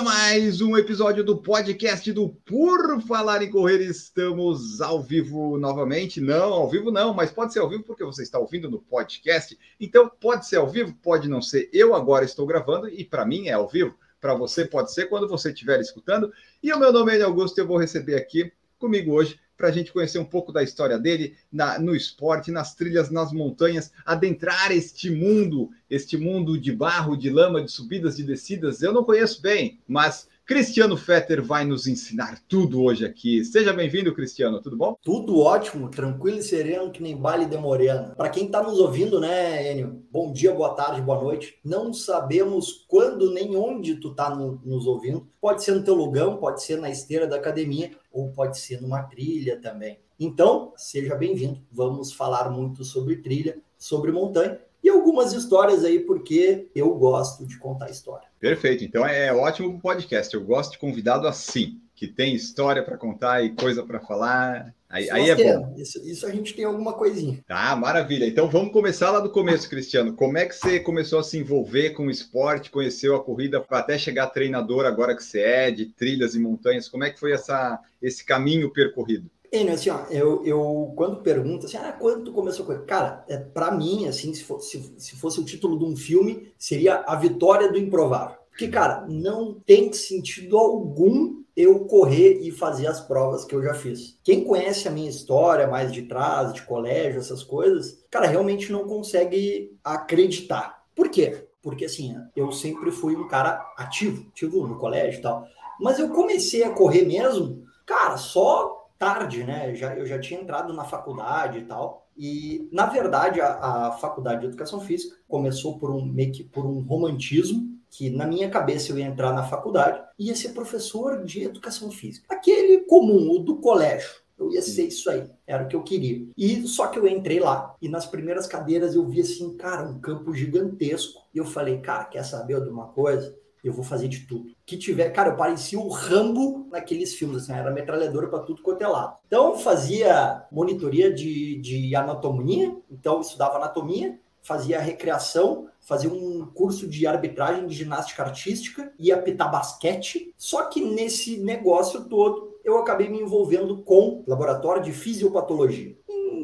mais um episódio do podcast do Por Falar em Correr. Estamos ao vivo novamente. Não, ao vivo não, mas pode ser ao vivo porque você está ouvindo no podcast. Então pode ser ao vivo, pode não ser. Eu agora estou gravando e para mim é ao vivo. Para você pode ser quando você estiver escutando. E o meu nome é Augusto. Eu vou receber aqui comigo hoje para a gente conhecer um pouco da história dele na, no esporte, nas trilhas, nas montanhas, adentrar este mundo, este mundo de barro, de lama, de subidas, de descidas. Eu não conheço bem, mas Cristiano Fetter vai nos ensinar tudo hoje aqui. Seja bem-vindo, Cristiano, tudo bom? Tudo ótimo, tranquilo e sereno, que nem baile de morena. Para quem está nos ouvindo, né, Enio? Bom dia, boa tarde, boa noite. Não sabemos quando nem onde tu tá no, nos ouvindo. Pode ser no teu lugão, pode ser na esteira da academia ou pode ser numa trilha também. Então, seja bem-vindo. Vamos falar muito sobre trilha, sobre montanha e algumas histórias aí, porque eu gosto de contar história. Perfeito. Então é ótimo podcast. Eu gosto de convidado assim, que tem história para contar e coisa para falar. Aí, aí é bom. Isso, isso, a gente tem alguma coisinha. Tá, maravilha. Então vamos começar lá do começo, Cristiano. Como é que você começou a se envolver com o esporte, conheceu a corrida até chegar treinador agora que você é, de trilhas e montanhas? Como é que foi essa, esse caminho percorrido? Enio, assim, ó, eu, eu quando pergunta assim, ah, quando tu começou com Cara, é, para mim, assim, se fosse, se, se fosse o título de um filme, seria A Vitória do Improvável. Porque, cara, não tem sentido algum eu correr e fazer as provas que eu já fiz. Quem conhece a minha história mais de trás, de colégio, essas coisas, cara, realmente não consegue acreditar. Por quê? Porque, assim, eu sempre fui um cara ativo, ativo no colégio e tal. Mas eu comecei a correr mesmo, cara, só tarde, né? Já, eu já tinha entrado na faculdade e tal. E, na verdade, a, a faculdade de educação física começou por um meio que por um romantismo que na minha cabeça eu ia entrar na faculdade e ia ser professor de educação física. Aquele comum, o do colégio. Eu ia ser isso aí, era o que eu queria. E só que eu entrei lá e nas primeiras cadeiras eu vi assim, cara, um campo gigantesco. E eu falei, cara, quer saber de uma coisa? Eu vou fazer de tudo. Que tiver, cara, eu parecia o Rambo naqueles filmes, assim, era metralhadora para tudo quanto é lado. Então, fazia monitoria de, de anatomia, então estudava anatomia, fazia recreação, fazia um curso de arbitragem de ginástica artística, ia apitar basquete. Só que nesse negócio todo, eu acabei me envolvendo com laboratório de fisiopatologia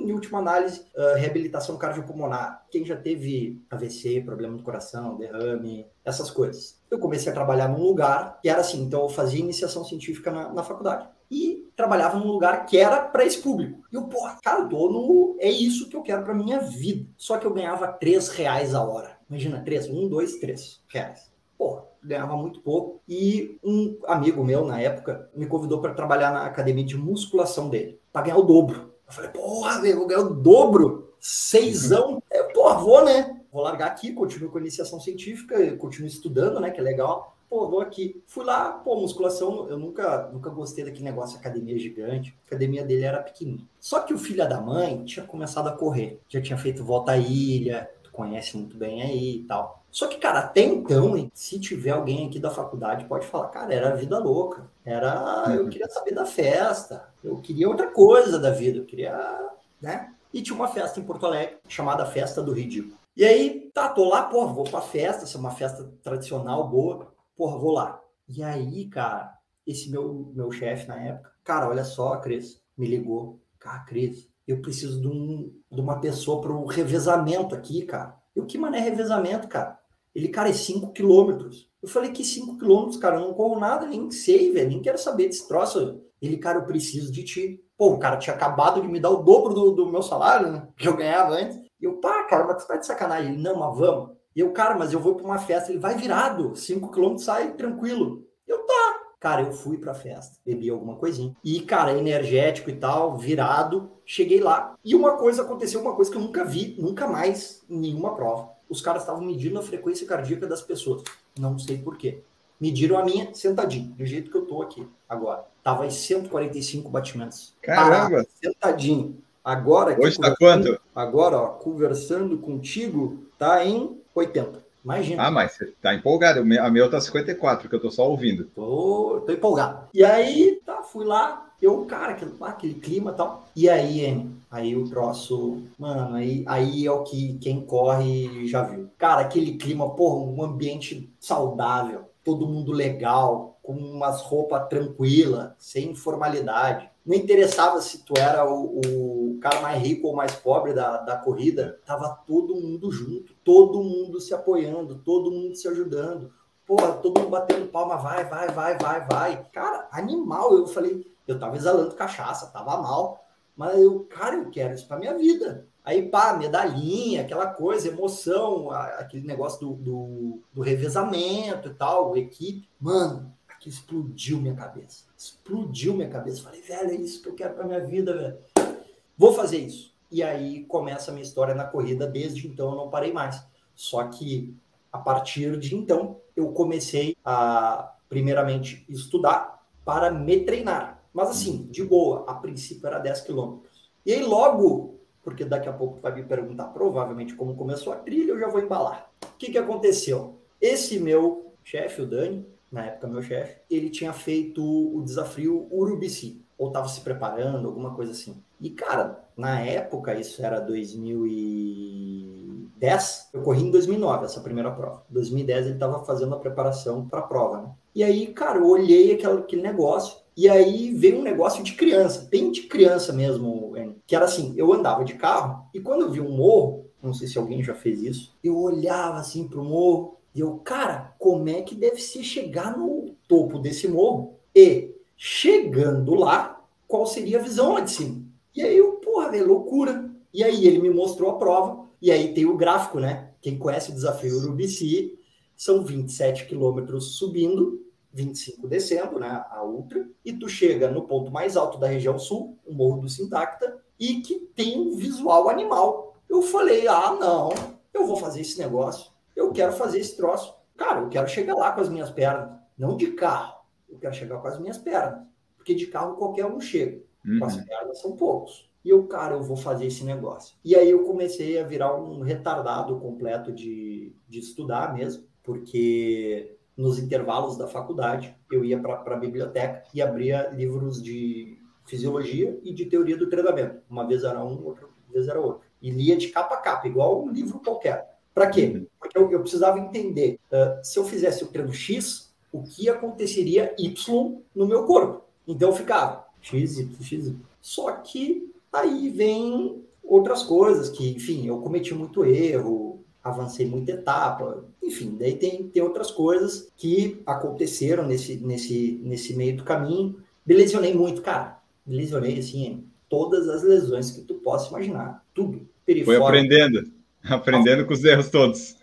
em última análise, uh, reabilitação cardiopulmonar. Quem já teve AVC, problema do coração, derrame, essas coisas. Eu comecei a trabalhar num lugar que era assim, então eu fazia iniciação científica na, na faculdade. E trabalhava num lugar que era para esse público. E eu, porra, cara, eu tô no... É isso que eu quero para minha vida. Só que eu ganhava três reais a hora. Imagina, três, um, dois, três reais. Porra, ganhava muito pouco. E um amigo meu, na época, me convidou para trabalhar na academia de musculação dele, para ganhar o dobro. Eu falei, porra, velho, vou ganhar o dobro, seisão. É, porra, vou, né? Vou largar aqui, continuo com a iniciação científica, continuo estudando, né? Que é legal. Pô, vou aqui. Fui lá, pô, musculação, eu nunca, nunca gostei daquele negócio, academia gigante. A academia dele era pequenininha. Só que o filho da mãe tinha começado a correr. Já tinha feito volta à ilha, tu conhece muito bem aí e tal. Só que, cara, até então, se tiver alguém aqui da faculdade, pode falar, cara, era vida louca. Era. Eu uhum. queria saber da festa. Eu queria outra coisa da vida. Eu queria. né? E tinha uma festa em Porto Alegre, chamada Festa do Ridículo. E aí, tá, tô lá, porra, vou pra festa, essa é uma festa tradicional, boa. Porra, vou lá. E aí, cara, esse meu, meu chefe na época, cara, olha só, Cris, me ligou. Cara, Cris, eu preciso de, um, de uma pessoa para um revezamento aqui, cara. Eu, que mané revezamento, cara? Ele, cara, é 5 quilômetros. Eu falei, que 5 quilômetros, cara? Eu não corro nada, nem sei, velho, nem quero saber desse troço. Ele, cara, eu preciso de ti. Pô, o cara tinha acabado de me dar o dobro do, do meu salário, né? Que eu ganhava antes. E eu, pá, cara, mas tu tá de sacanagem. Ele, não, mas vamos. E eu, cara, mas eu vou para uma festa. Ele vai virado, 5 quilômetros, sai tranquilo. Eu, tá. Cara, eu fui pra festa, bebi alguma coisinha. E, cara, energético e tal, virado. Cheguei lá. E uma coisa aconteceu, uma coisa que eu nunca vi, nunca mais, em nenhuma prova os caras estavam medindo a frequência cardíaca das pessoas. Não sei porquê. Mediram a minha sentadinho, do jeito que eu tô aqui agora. Tava em 145 batimentos. Caramba! sentadinho. Agora, Hoje tá quanto? Agora, ó, conversando contigo, tá em 80. Imagina. Ah, mas você tá empolgado. A meu tá 54, que eu tô só ouvindo. Tô, tô empolgado. E aí, tá, fui lá, eu, cara, aquele, aquele clima e tal. E aí, hein, aí o troço, mano, aí, aí é o que quem corre já viu. Cara, aquele clima, porra, um ambiente saudável, todo mundo legal, com umas roupas tranquilas, sem formalidade. Não interessava se tu era o, o cara mais rico ou mais pobre da, da corrida, tava todo mundo junto, todo mundo se apoiando, todo mundo se ajudando. Porra, todo mundo batendo palma, vai, vai, vai, vai, vai. Cara, animal. Eu falei, eu tava exalando cachaça, tava mal. Mas eu, cara, eu quero isso pra minha vida. Aí, pá, medalhinha, aquela coisa, emoção, aquele negócio do, do, do revezamento e tal, equipe. Mano, aquilo explodiu minha cabeça. Explodiu minha cabeça. Falei, velho, é isso que eu quero pra minha vida, velho. Vou fazer isso. E aí começa a minha história na corrida. Desde então eu não parei mais. Só que a partir de então eu comecei a, primeiramente, estudar para me treinar. Mas assim, de boa, a princípio era 10 quilômetros. E aí logo, porque daqui a pouco vai me perguntar provavelmente como começou a trilha, eu já vou embalar. O que, que aconteceu? Esse meu chefe, o Dani, na época meu chefe, ele tinha feito o desafio Urubici, ou estava se preparando, alguma coisa assim. E cara, na época, isso era 2010, eu corri em 2009 essa primeira prova. 2010 ele estava fazendo a preparação para a prova, né? E aí, cara, eu olhei aquele, aquele negócio e aí veio um negócio de criança, bem de criança mesmo, que era assim, eu andava de carro e quando eu vi um morro, não sei se alguém já fez isso, eu olhava assim pro morro e eu, cara, como é que deve se chegar no topo desse morro? E chegando lá, qual seria a visão lá de cima? E aí eu, porra, velho, loucura. E aí ele me mostrou a prova e aí tem o gráfico, né? Quem conhece o desafio Urubici, são 27 quilômetros subindo, 25 descendo, né, a ultra, e tu chega no ponto mais alto da região sul, o Morro do Sintacta, e que tem um visual animal. Eu falei, ah, não, eu vou fazer esse negócio, eu quero fazer esse troço. Cara, eu quero chegar lá com as minhas pernas, não de carro, eu quero chegar com as minhas pernas, porque de carro qualquer um chega, com as Uhum. pernas são poucos. E eu, cara, eu vou fazer esse negócio. E aí eu comecei a virar um retardado completo de, de estudar mesmo, porque nos intervalos da faculdade eu ia para a biblioteca e abria livros de fisiologia e de teoria do treinamento. Uma vez era um, outra vez era outro. E lia de capa a capa, igual um livro qualquer. Para quê? Porque eu, eu precisava entender, ah, se eu fizesse o treino X, o que aconteceria Y no meu corpo. Então eu ficava X, Y, X. Y. Só que aí vem outras coisas que, enfim, eu cometi muito erro, avancei muita etapa, enfim, daí tem, tem outras coisas que aconteceram nesse, nesse, nesse meio do caminho. Me lesionei muito, cara. Me lesionei, assim, todas as lesões que tu possa imaginar. Tudo. Foi aprendendo. Aprendendo com os erros todos.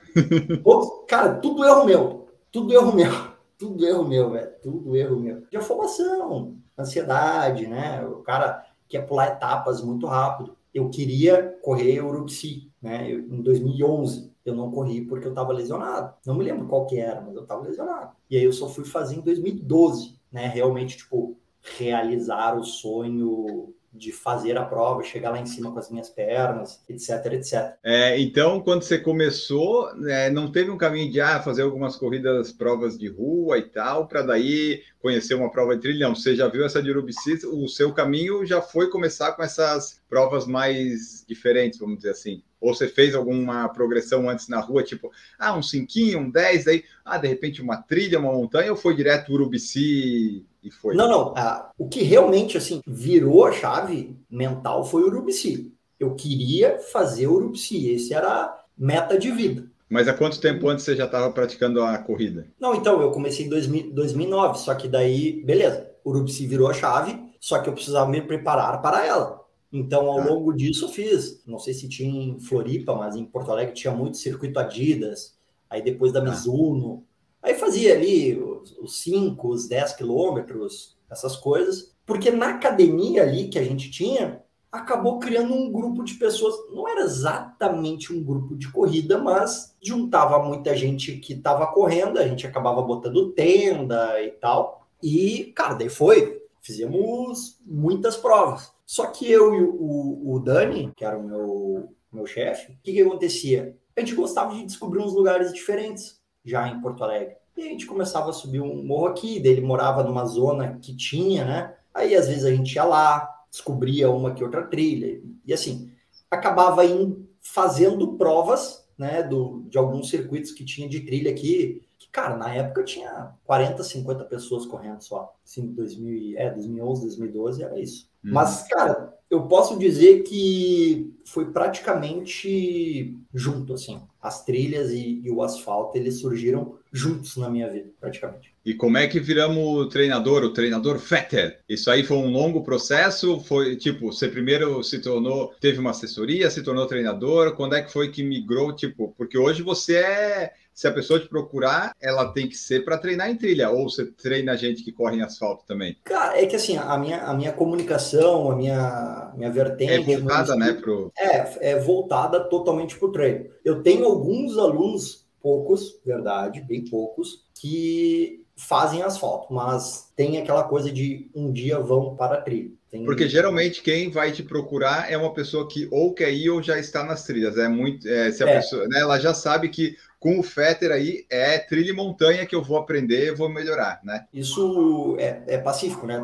Cara, tudo erro meu. Tudo erro meu. Tudo erro meu, velho. Tudo erro meu. De afobação, ansiedade, né? O cara quer pular etapas muito rápido. Eu queria correr Urupsi, né? Eu- em 2011. Eu não corri porque eu estava lesionado. Não me lembro qual que era, mas eu estava lesionado. E aí eu só fui fazer em 2012, né? Realmente, tipo, realizar o sonho de fazer a prova, chegar lá em cima com as minhas pernas, etc, etc. É, então, quando você começou, né, não teve um caminho de ah, fazer algumas corridas, provas de rua e tal, para daí conhecer uma prova de trilha? Não, você já viu essa de Urubici, o seu caminho já foi começar com essas provas mais diferentes, vamos dizer assim. Ou você fez alguma progressão antes na rua, tipo, ah, um 5, um 10, aí, ah, de repente uma trilha, uma montanha, ou foi direto Urubici e foi? Não, não. ah, o que realmente assim virou a chave mental foi o Urubici. Eu queria fazer o Urubici. Esse era a meta de vida. Mas há quanto tempo antes você já estava praticando a corrida? Não, então, eu comecei em 2000 2009, só que daí, beleza, o Urubici virou a chave, só que eu precisava me preparar para ela. Então, ao Tá. longo disso, eu fiz, não sei se tinha em Floripa, mas em Porto Alegre tinha muito circuito Adidas, aí depois da Tá. Mizuno, aí fazia ali os- os 5, os 10 quilômetros, essas coisas, porque na academia ali que a gente tinha, acabou criando um grupo de pessoas, não era exatamente um grupo de corrida, mas juntava muita gente que estava correndo, a gente acabava botando tenda e tal. E, cara, daí foi, fizemos muitas provas. Só que eu e o, o Dani, que era o meu, meu chefe, o que, que acontecia? A gente gostava de descobrir uns lugares diferentes já em Porto Alegre. E a gente começava a subir um morro aqui, daí ele morava numa zona que tinha, né? Aí às vezes a gente ia lá, descobria uma que outra trilha, e assim, acabava indo, fazendo provas, né, do, de alguns circuitos que tinha de trilha aqui, que, cara, na época tinha 40, 50 pessoas correndo só. Assim, 2000, é, 2011, 2012 era isso. Hum. Mas, cara, eu posso dizer que foi praticamente junto, assim. As trilhas e, e, o asfalto, eles surgiram juntos na minha vida, praticamente. E como é que viramos treinador, o treinador Fetter? Isso aí foi um longo processo? Foi, tipo, você primeiro se tornou, teve uma assessoria, se tornou treinador? Quando é que foi que migrou, tipo, porque hoje você é se a pessoa te procurar, ela tem que ser para treinar em trilha, ou você treina gente que corre em asfalto também? Cara, é que assim, a minha, a minha comunicação, a minha, minha vertente. É voltada, né? Pro... É, é voltada totalmente para o treino. Eu tenho alguns alunos, poucos, verdade, bem poucos, que fazem asfalto, mas tem aquela coisa de um dia vão para a trilha. Tem... Porque geralmente quem vai te procurar é uma pessoa que ou quer ir ou já está nas trilhas. É muito, é, se a é. pessoa, né, ela já sabe que com o Fetter aí é trilha e montanha que eu vou aprender, vou melhorar, né? Isso é, é pacífico, né?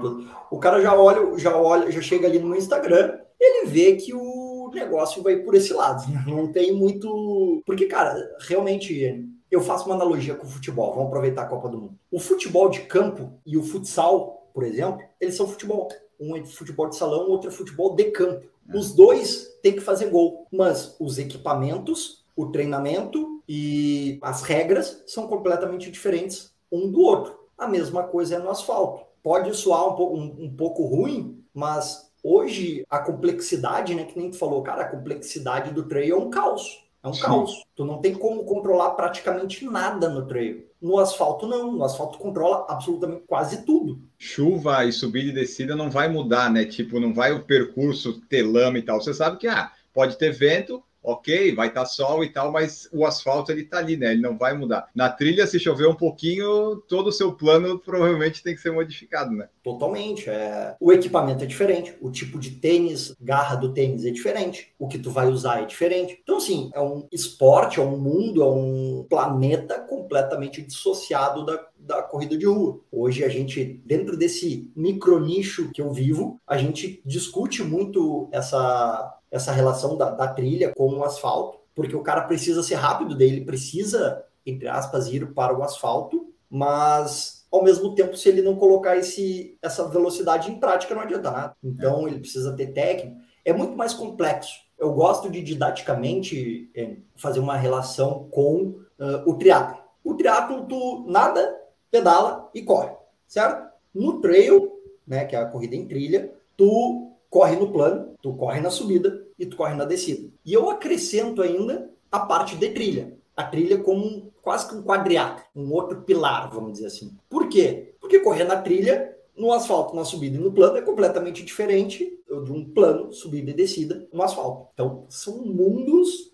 O cara já olha, já olha, já chega ali no Instagram, ele vê que o negócio vai por esse lado. Né? Não tem muito. Porque, cara, realmente eu faço uma analogia com o futebol. Vamos aproveitar a Copa do Mundo. O futebol de campo e o futsal, por exemplo, eles são futebol. Um é futebol de salão, o outro é futebol de campo. É. Os dois têm que fazer gol, mas os equipamentos, o treinamento e as regras são completamente diferentes um do outro. A mesma coisa é no asfalto. Pode soar um pouco, um, um pouco ruim, mas hoje a complexidade, né, que nem tu falou, cara, a complexidade do trail é um caos. É um Sim. caos. Tu não tem como controlar praticamente nada no trail. No asfalto, não. No asfalto controla absolutamente quase tudo. Chuva e subida e descida não vai mudar, né? Tipo, não vai o percurso ter lama e tal. Você sabe que, ah, pode ter vento, ok, vai estar tá sol e tal, mas o asfalto ele tá ali, né? Ele não vai mudar. Na trilha, se chover um pouquinho, todo o seu plano provavelmente tem que ser modificado, né? Totalmente. É... O equipamento é diferente, o tipo de tênis, garra do tênis é diferente, o que tu vai usar é diferente. Então, assim, é um esporte, é um mundo, é um planeta completamente dissociado da, da corrida de rua. Hoje a gente, dentro desse micro nicho que eu vivo, a gente discute muito essa essa relação da, da trilha com o asfalto, porque o cara precisa ser rápido dele, precisa, entre aspas, ir para o asfalto, mas ao mesmo tempo, se ele não colocar esse, essa velocidade em prática, não adianta nada. Então, ele precisa ter técnica. É muito mais complexo. Eu gosto de didaticamente é, fazer uma relação com uh, o triatlo. O triatlo, tu nada, pedala e corre, certo? No trail, né, que é a corrida em trilha, tu corre no plano, tu corre na subida e tu corre na descida. E eu acrescento ainda a parte de trilha. A trilha como quase que um quadriátero, um outro pilar, vamos dizer assim. Por quê? Porque correr na trilha, no asfalto, na subida e no plano é completamente diferente de um plano, subida e descida no asfalto. Então, são mundos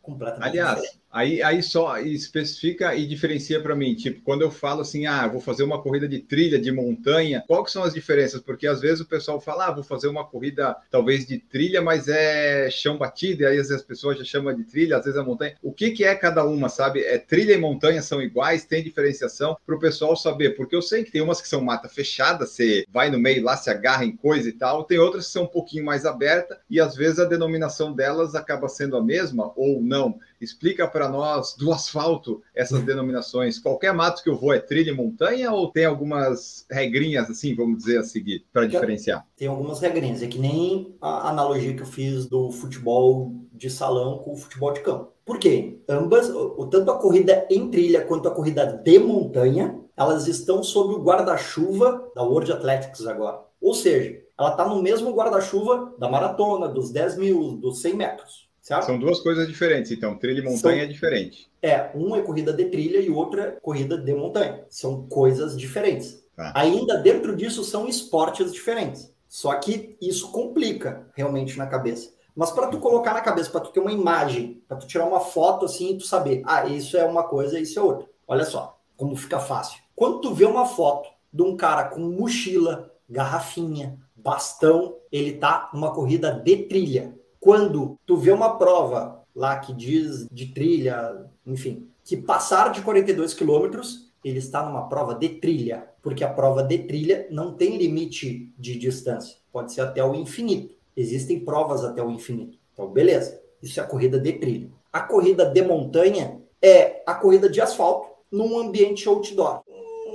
completamente Aliás, diferentes. Aí, aí só especifica e diferencia para mim, tipo, quando eu falo assim, ah, vou fazer uma corrida de trilha, de montanha, quais são as diferenças? Porque às vezes o pessoal fala, ah, vou fazer uma corrida talvez de trilha, mas é chão batido, e aí às vezes as pessoas já chamam de trilha, às vezes é montanha. O que, que é cada uma, sabe? É trilha e montanha são iguais, tem diferenciação para o pessoal saber, porque eu sei que tem umas que são mata fechada, você vai no meio lá, se agarra em coisa e tal, tem outras que são um pouquinho mais aberta e às vezes a denominação delas acaba sendo a mesma ou não. Explica para nós do asfalto essas denominações. Qualquer mato que eu vou é trilha e montanha ou tem algumas regrinhas assim, vamos dizer, a seguir para diferenciar? Tem algumas regrinhas. É que nem a analogia que eu fiz do futebol de salão com o futebol de campo. Por quê? Ambas, tanto a corrida em trilha quanto a corrida de montanha, elas estão sob o guarda-chuva da World Athletics agora. Ou seja, ela está no mesmo guarda-chuva da maratona, dos 10 mil, dos 100 metros. São duas coisas diferentes, então. Trilha e montanha São... é diferente. É, um é corrida de trilha e outra é corrida de montanha. São coisas diferentes. Tá. Ainda dentro disso são esportes diferentes. Só que isso complica realmente na cabeça. Mas para tu colocar na cabeça, para tu ter uma imagem, para tu tirar uma foto assim e tu saber, ah, isso é uma coisa, isso é outra. Olha só como fica fácil. Quando tu vê uma foto de um cara com mochila, garrafinha, bastão, ele tá numa corrida de trilha. Quando tu vê uma prova lá que diz de trilha, enfim, que passar de 42 quilômetros, ele está numa prova de trilha, porque a prova de trilha não tem limite de distância, pode ser até o infinito. Existem provas até o infinito. Então, beleza, isso é a corrida de trilha. A corrida de montanha é a corrida de asfalto num ambiente outdoor,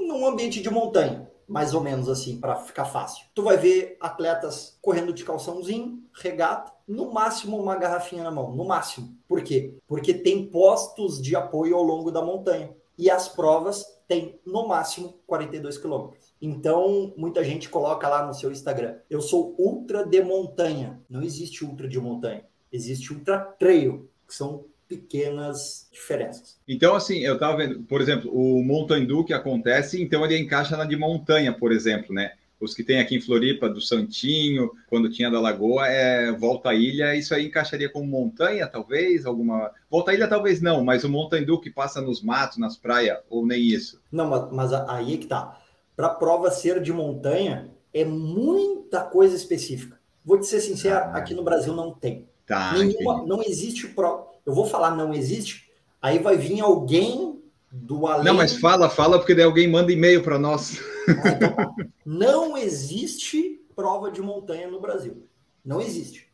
num ambiente de montanha, mais ou menos assim, para ficar fácil. Tu vai ver atletas correndo de calçãozinho, regata, no máximo uma garrafinha na mão, no máximo. Por quê? Porque tem postos de apoio ao longo da montanha. E as provas têm, no máximo, 42 quilômetros. Então, muita gente coloca lá no seu Instagram: eu sou ultra de montanha. Não existe ultra de montanha. Existe ultra trail, que são pequenas diferenças. Então, assim, eu estava vendo, por exemplo, o Mountain Dew que acontece, então ele encaixa na de montanha, por exemplo, né? Os que tem aqui em Floripa, do Santinho, quando tinha da Lagoa, é Volta à Ilha, isso aí encaixaria como montanha, talvez? Alguma. Volta à Ilha, talvez não, mas o Mountain Dew que passa nos matos, nas praias, ou nem isso? Não, mas, mas aí é que tá. Para prova ser de montanha, é muita coisa específica. Vou te ser sincero, ah, aqui no Brasil não tem. Tá, Nenhuma, não existe prova eu vou falar não existe, aí vai vir alguém do além. Não, mas fala, fala, porque daí alguém manda e-mail para nós. Ah, então tá. não existe prova de montanha no Brasil. Não existe.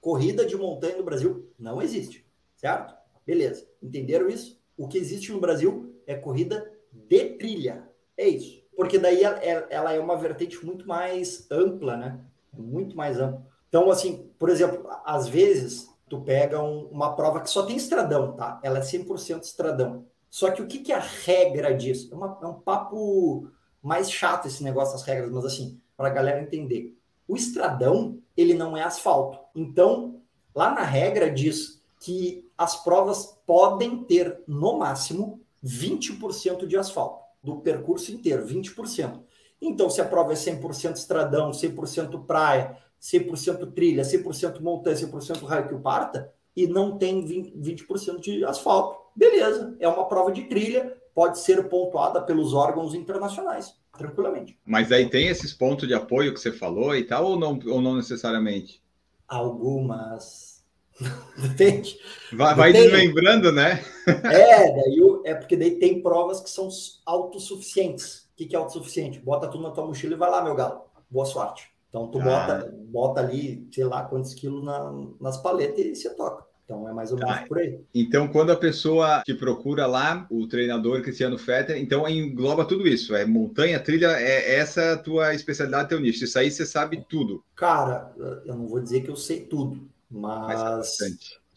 Corrida de montanha no Brasil não existe. Certo? Beleza. Entenderam isso? O que existe no Brasil é corrida de trilha. É isso. Porque daí ela é uma vertente muito mais ampla, né? Muito mais ampla. Então, assim, por exemplo, às vezes tu pega um, uma prova que só tem estradão, tá? Ela é 100% estradão. Só que o que, que é a regra disso? É, uma, é um papo mais chato esse negócio das regras, mas assim, para a galera entender. O estradão, ele não é asfalto. Então, lá na regra diz que as provas podem ter, no máximo, 20% de asfalto, do percurso inteiro, 20%. Então, se a prova é 100% estradão, 100% praia, 100% trilha, 100% montanha, 100% raio que o parta, e não tem 20%, 20 de asfalto. Beleza, é uma prova de trilha, pode ser pontuada pelos órgãos internacionais, tranquilamente. Mas aí tem esses pontos de apoio que você falou e tal, ou não, ou não necessariamente? Algumas. Depende. Vai, vai desmembrando, né? é, daí, é porque daí tem provas que são autossuficientes. O que, que é autossuficiente? Bota tudo na tua mochila e vai lá, meu galo. Boa sorte. Então tu ah. bota, bota ali, sei lá quantos quilos na, nas paletas e você toca. Então é mais ou menos tá. por aí. Então, quando a pessoa te procura lá, o treinador Cristiano Fetter, então engloba tudo isso. É montanha, trilha, é essa a tua especialidade, teu nicho. Isso aí você sabe tudo. Cara, eu não vou dizer que eu sei tudo, mas. mas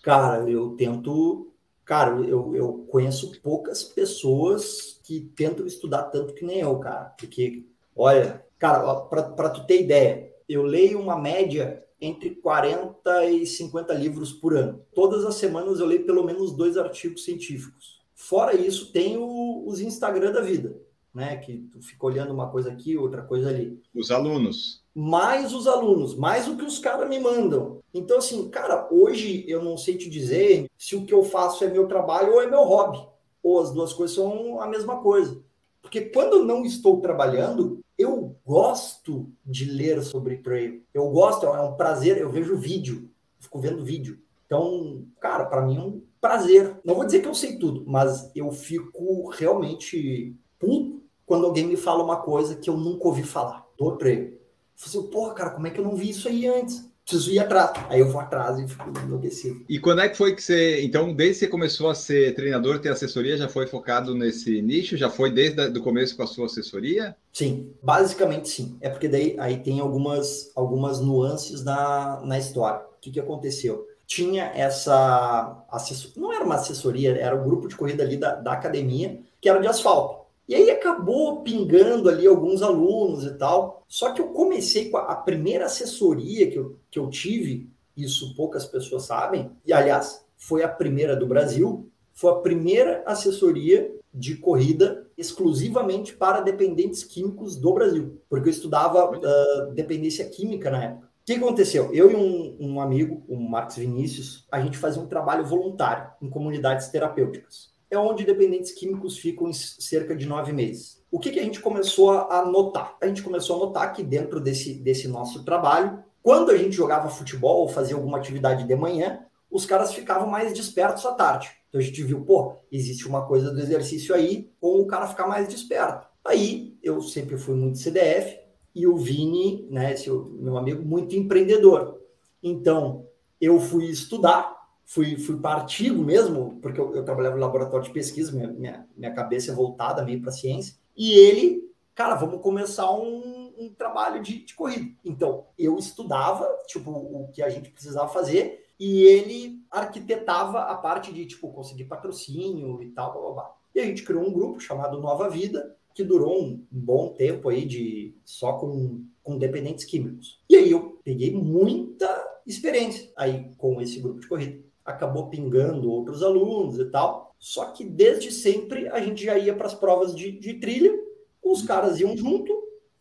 cara, eu tento. Cara, eu, eu conheço poucas pessoas que tentam estudar tanto que nem eu, cara. Porque, olha, Cara, para tu ter ideia, eu leio uma média entre 40 e 50 livros por ano. Todas as semanas eu leio pelo menos dois artigos científicos. Fora isso, tem o, os Instagram da vida, né? Que tu fica olhando uma coisa aqui, outra coisa ali. Os alunos. Mais os alunos, mais o que os caras me mandam. Então, assim, cara, hoje eu não sei te dizer se o que eu faço é meu trabalho ou é meu hobby. Ou as duas coisas são a mesma coisa. Porque quando eu não estou trabalhando, eu gosto de ler sobre trail. Eu gosto, é um prazer. Eu vejo vídeo, fico vendo vídeo. Então, cara, para mim é um prazer. Não vou dizer que eu sei tudo, mas eu fico realmente puto quando alguém me fala uma coisa que eu nunca ouvi falar do trail. Eu falo assim, porra, cara, como é que eu não vi isso aí antes? Preciso ir atrás. Aí eu vou atrás e fico enlouquecido. E quando é que foi que você. Então, desde que você começou a ser treinador, ter assessoria, já foi focado nesse nicho? Já foi desde o começo com a sua assessoria? Sim, basicamente sim. É porque daí aí tem algumas, algumas nuances na, na história. O que, que aconteceu? Tinha essa assessor... não era uma assessoria, era o um grupo de corrida ali da, da academia, que era de asfalto. E aí acabou pingando ali alguns alunos e tal. Só que eu comecei com a, a primeira assessoria que eu, que eu tive, isso poucas pessoas sabem, e aliás, foi a primeira do Brasil, foi a primeira assessoria de corrida exclusivamente para dependentes químicos do Brasil, porque eu estudava uh, dependência química na época. O que aconteceu? Eu e um, um amigo, o Marcos Vinícius, a gente fazia um trabalho voluntário em comunidades terapêuticas é onde dependentes químicos ficam cerca de nove meses. o que, que a gente começou a notar? A gente começou a notar que dentro desse, desse nosso trabalho, quando a gente jogava futebol ou fazia alguma atividade de manhã, os caras ficavam mais despertos à tarde. Então a gente viu, pô, existe uma coisa do exercício aí, com o cara ficar mais desperto. Aí eu sempre fui muito CDF e o Vini, né, meu amigo, muito empreendedor. Então eu fui estudar, fui, fui para artigo mesmo, porque eu, eu, trabalhava no laboratório de pesquisa, minha, minha, minha cabeça é voltada meio para ciência. E ele, cara, vamos começar um, um trabalho de, de corrida. Então eu estudava, tipo, o que a gente precisava fazer e ele arquitetava a parte de, tipo, conseguir patrocínio e tal, blá, blá, blá. E a gente criou um grupo chamado Nova Vida, que durou um bom tempo aí de só com, com dependentes químicos. E aí eu peguei muita experiência aí com esse grupo de corrida. Acabou pingando outros alunos e tal. Só que desde sempre a gente já ia para as provas de, de trilha, os caras iam junto,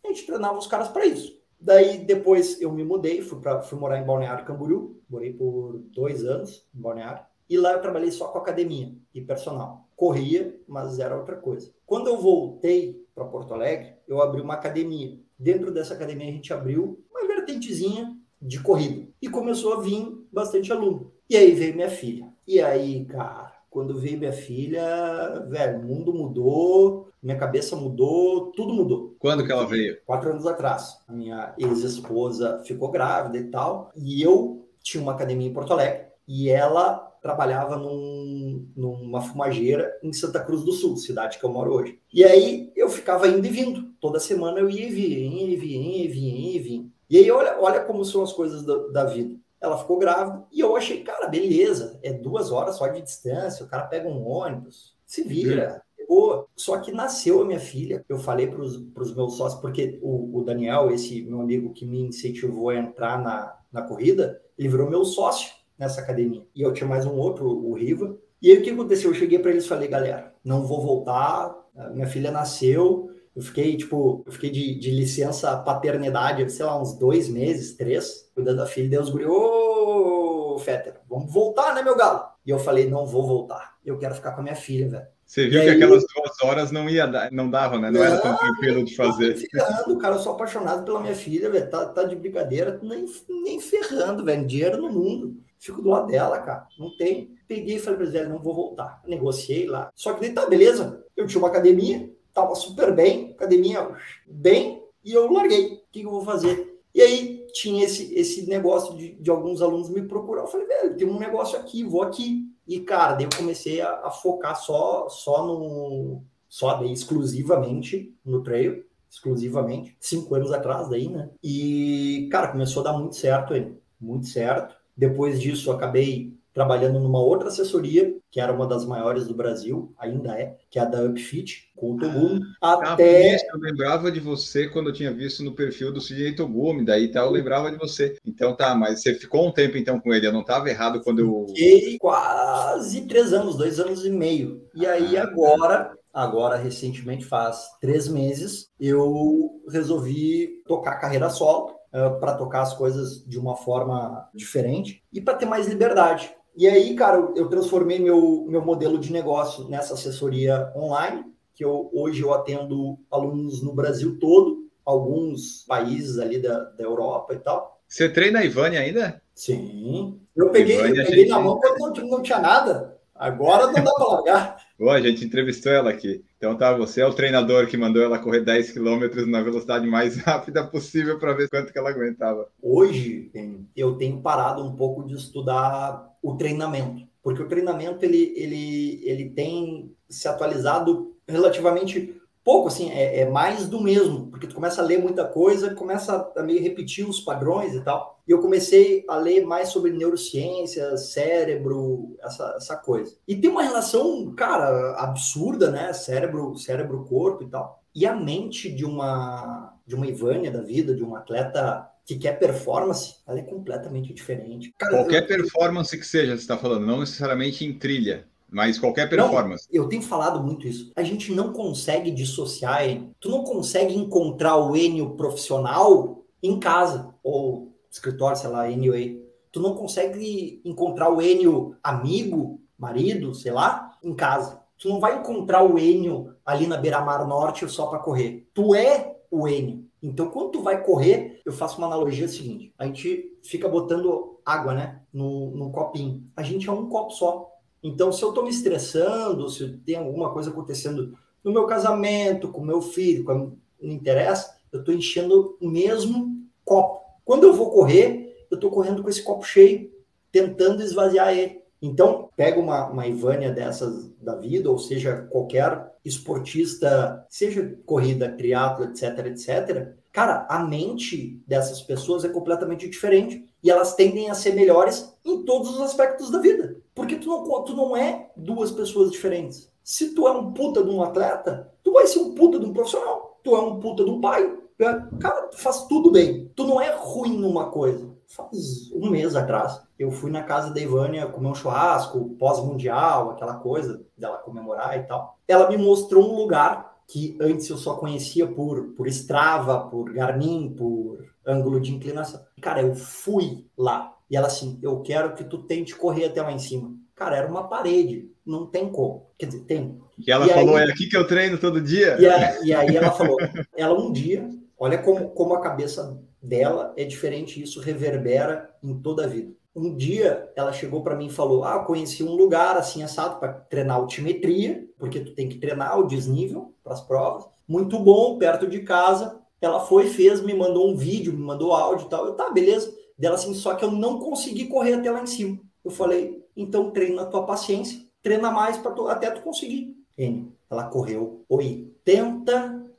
a gente treinava os caras para isso. Daí depois eu me mudei, fui, pra, fui morar em Balneário Camboriú, morei por dois anos em Balneário, e lá eu trabalhei só com academia e personal. Corria, mas era outra coisa. Quando eu voltei para Porto Alegre, eu abri uma academia. Dentro dessa academia a gente abriu uma vertentezinha de corrida e começou a vir bastante aluno. E aí veio minha filha. E aí, cara, quando veio minha filha, velho, o mundo mudou, minha cabeça mudou, tudo mudou. Quando que ela veio? Quatro anos atrás. A minha ex-esposa ficou grávida e tal, e eu tinha uma academia em Porto Alegre, e ela trabalhava num, numa fumageira em Santa Cruz do Sul, cidade que eu moro hoje. E aí eu ficava indo e vindo. Toda semana eu ia e vinha, ia e vinha, ia e vinha, ia e vinha. E aí olha, olha como são as coisas da, da vida. Ela ficou grávida e eu achei, cara, beleza, é duas horas só de distância, o cara pega um ônibus, se vira, boa. Só que nasceu a minha filha, eu falei para os meus sócios, porque o, o, Daniel, esse meu amigo que me incentivou a entrar na, na corrida, ele virou meu sócio nessa academia. E eu tinha mais um outro, o Riva. E aí o que aconteceu? Eu cheguei para eles e falei, galera, não vou voltar, minha filha nasceu, eu fiquei, tipo, eu fiquei de, de licença paternidade, sei lá, uns dois meses, três, cuidando da filha, Deus guri, ô, Fetter, vamos voltar, né, meu galo? E eu falei, não vou voltar, eu quero ficar com a minha filha, velho. Você viu e que aí... aquelas duas horas não ia dar, não dava, né? Não, não era tão tranquilo de fazer. Ferrando, cara, eu sou apaixonado pela minha filha, velho. Tá, tá de brincadeira, nem, nem ferrando, velho. Dinheiro no mundo. Fico do lado dela, cara. Não tem. Peguei e falei pra eles, não vou voltar. Negociei lá. Só que daí tá, beleza. Eu tinha uma academia, tava super bem, academia bem, e eu larguei. O que, que eu vou fazer? E aí tinha esse, esse negócio de, de alguns alunos me procurar. Eu falei, velho, tem um negócio aqui, vou aqui. E, cara, daí eu comecei a, a focar só, só no. Só daí, exclusivamente no trail, exclusivamente, cinco anos atrás daí, né? E, cara, começou a dar muito certo aí, muito certo. Depois disso, acabei trabalhando numa outra assessoria, que era uma das maiores do Brasil, ainda é, que é a da Upfit, com o Togumi. Ah, até... eu lembrava de você quando eu tinha visto no perfil do CJ Togumi, daí tá, eu lembrava de você. Então tá, mas você ficou um tempo então com ele, eu não estava errado quando eu... Fiquei quase três anos, dois anos e meio. E aí ah, agora... Agora, recentemente, faz três meses, eu resolvi tocar carreira solo, uh, para tocar as coisas de uma forma diferente e para ter mais liberdade. E aí, cara, eu transformei meu, meu modelo de negócio nessa assessoria online, que eu, hoje eu atendo alunos no Brasil todo, alguns países ali da, da Europa e tal. Você treina a Ivane ainda? Sim. Eu peguei, eu peguei gente... na mão quando não, não tinha nada. Agora não dá para largar. Boa, a gente entrevistou ela aqui. Então tá, você é o treinador que mandou ela correr 10 km na velocidade mais rápida possível para ver quanto que ela aguentava. Hoje eu tenho parado um pouco de estudar o treinamento, porque o treinamento ele, ele, ele tem se atualizado relativamente pouco, assim, é, é, mais do mesmo, porque tu começa a ler muita coisa, começa a meio repetir os padrões e tal. E eu comecei a ler mais sobre neurociência, cérebro, essa, essa coisa. E tem uma relação, cara, absurda, né? Cérebro, cérebro, corpo e tal. E a mente de uma de uma Ivânia da vida, de um atleta que quer performance, ela é completamente diferente. Cara, Qualquer eu... performance que seja, você está falando, não necessariamente em trilha. Mas qualquer performance. Não, eu tenho falado muito isso. A gente não consegue dissociar. Tu não consegue encontrar o Enio profissional em casa ou escritório, sei lá, anyway. Tu não consegue encontrar o Enio amigo, marido, sei lá, em casa. Tu não vai encontrar o Enio ali na beira-mar norte só para correr. Tu é o Enio. Então, quando tu vai correr, eu faço uma analogia seguinte: a gente fica botando água, né, no, no copinho. A gente é um copo só. Então, se eu tô me estressando, se tem alguma coisa acontecendo no meu casamento, com meu filho, com a, não interessa, eu tô enchendo o mesmo copo. Quando eu vou correr, eu tô correndo com esse copo cheio, tentando esvaziar ele. Então, pega uma, uma Ivânia dessas da vida, ou seja, qualquer esportista, seja corrida, triatlo, etc, etc, cara, a mente dessas pessoas é completamente diferente e elas tendem a ser melhores em todos os aspectos da vida. Porque tu não, tu não é duas pessoas diferentes. Se tu é um puta de um atleta, tu vai ser um puta de um profissional. Tu é um puta de um pai. Cara, tu faz tudo bem. Tu não é ruim numa coisa. Faz um mês atrás, eu fui na casa da Ivânia comer um churrasco, pós-mundial, aquela coisa dela comemorar e tal. Ela me mostrou um lugar que antes eu só conhecia por, por Strava, por Garmin, por ângulo de inclinação. Cara, eu fui lá. E ela assim, eu quero que tu tente correr até lá em cima. Cara, era uma parede, não tem como. Quer dizer, tem. E ela e falou, aí, é aqui que eu treino todo dia? E, a, e aí ela falou, ela um dia, olha como, como a cabeça dela é diferente, isso reverbera em toda a vida. Um dia ela chegou para mim e falou: Ah, conheci um lugar assim assado para treinar altimetria, porque tu tem que treinar o desnível para as provas. Muito bom, perto de casa. Ela foi, fez, me mandou um vídeo, me mandou áudio e tal. Eu, tá, beleza. Dela assim, só que eu não consegui correr até lá em cima. Eu falei: então treina a tua paciência, treina mais para até tu conseguir. Ela correu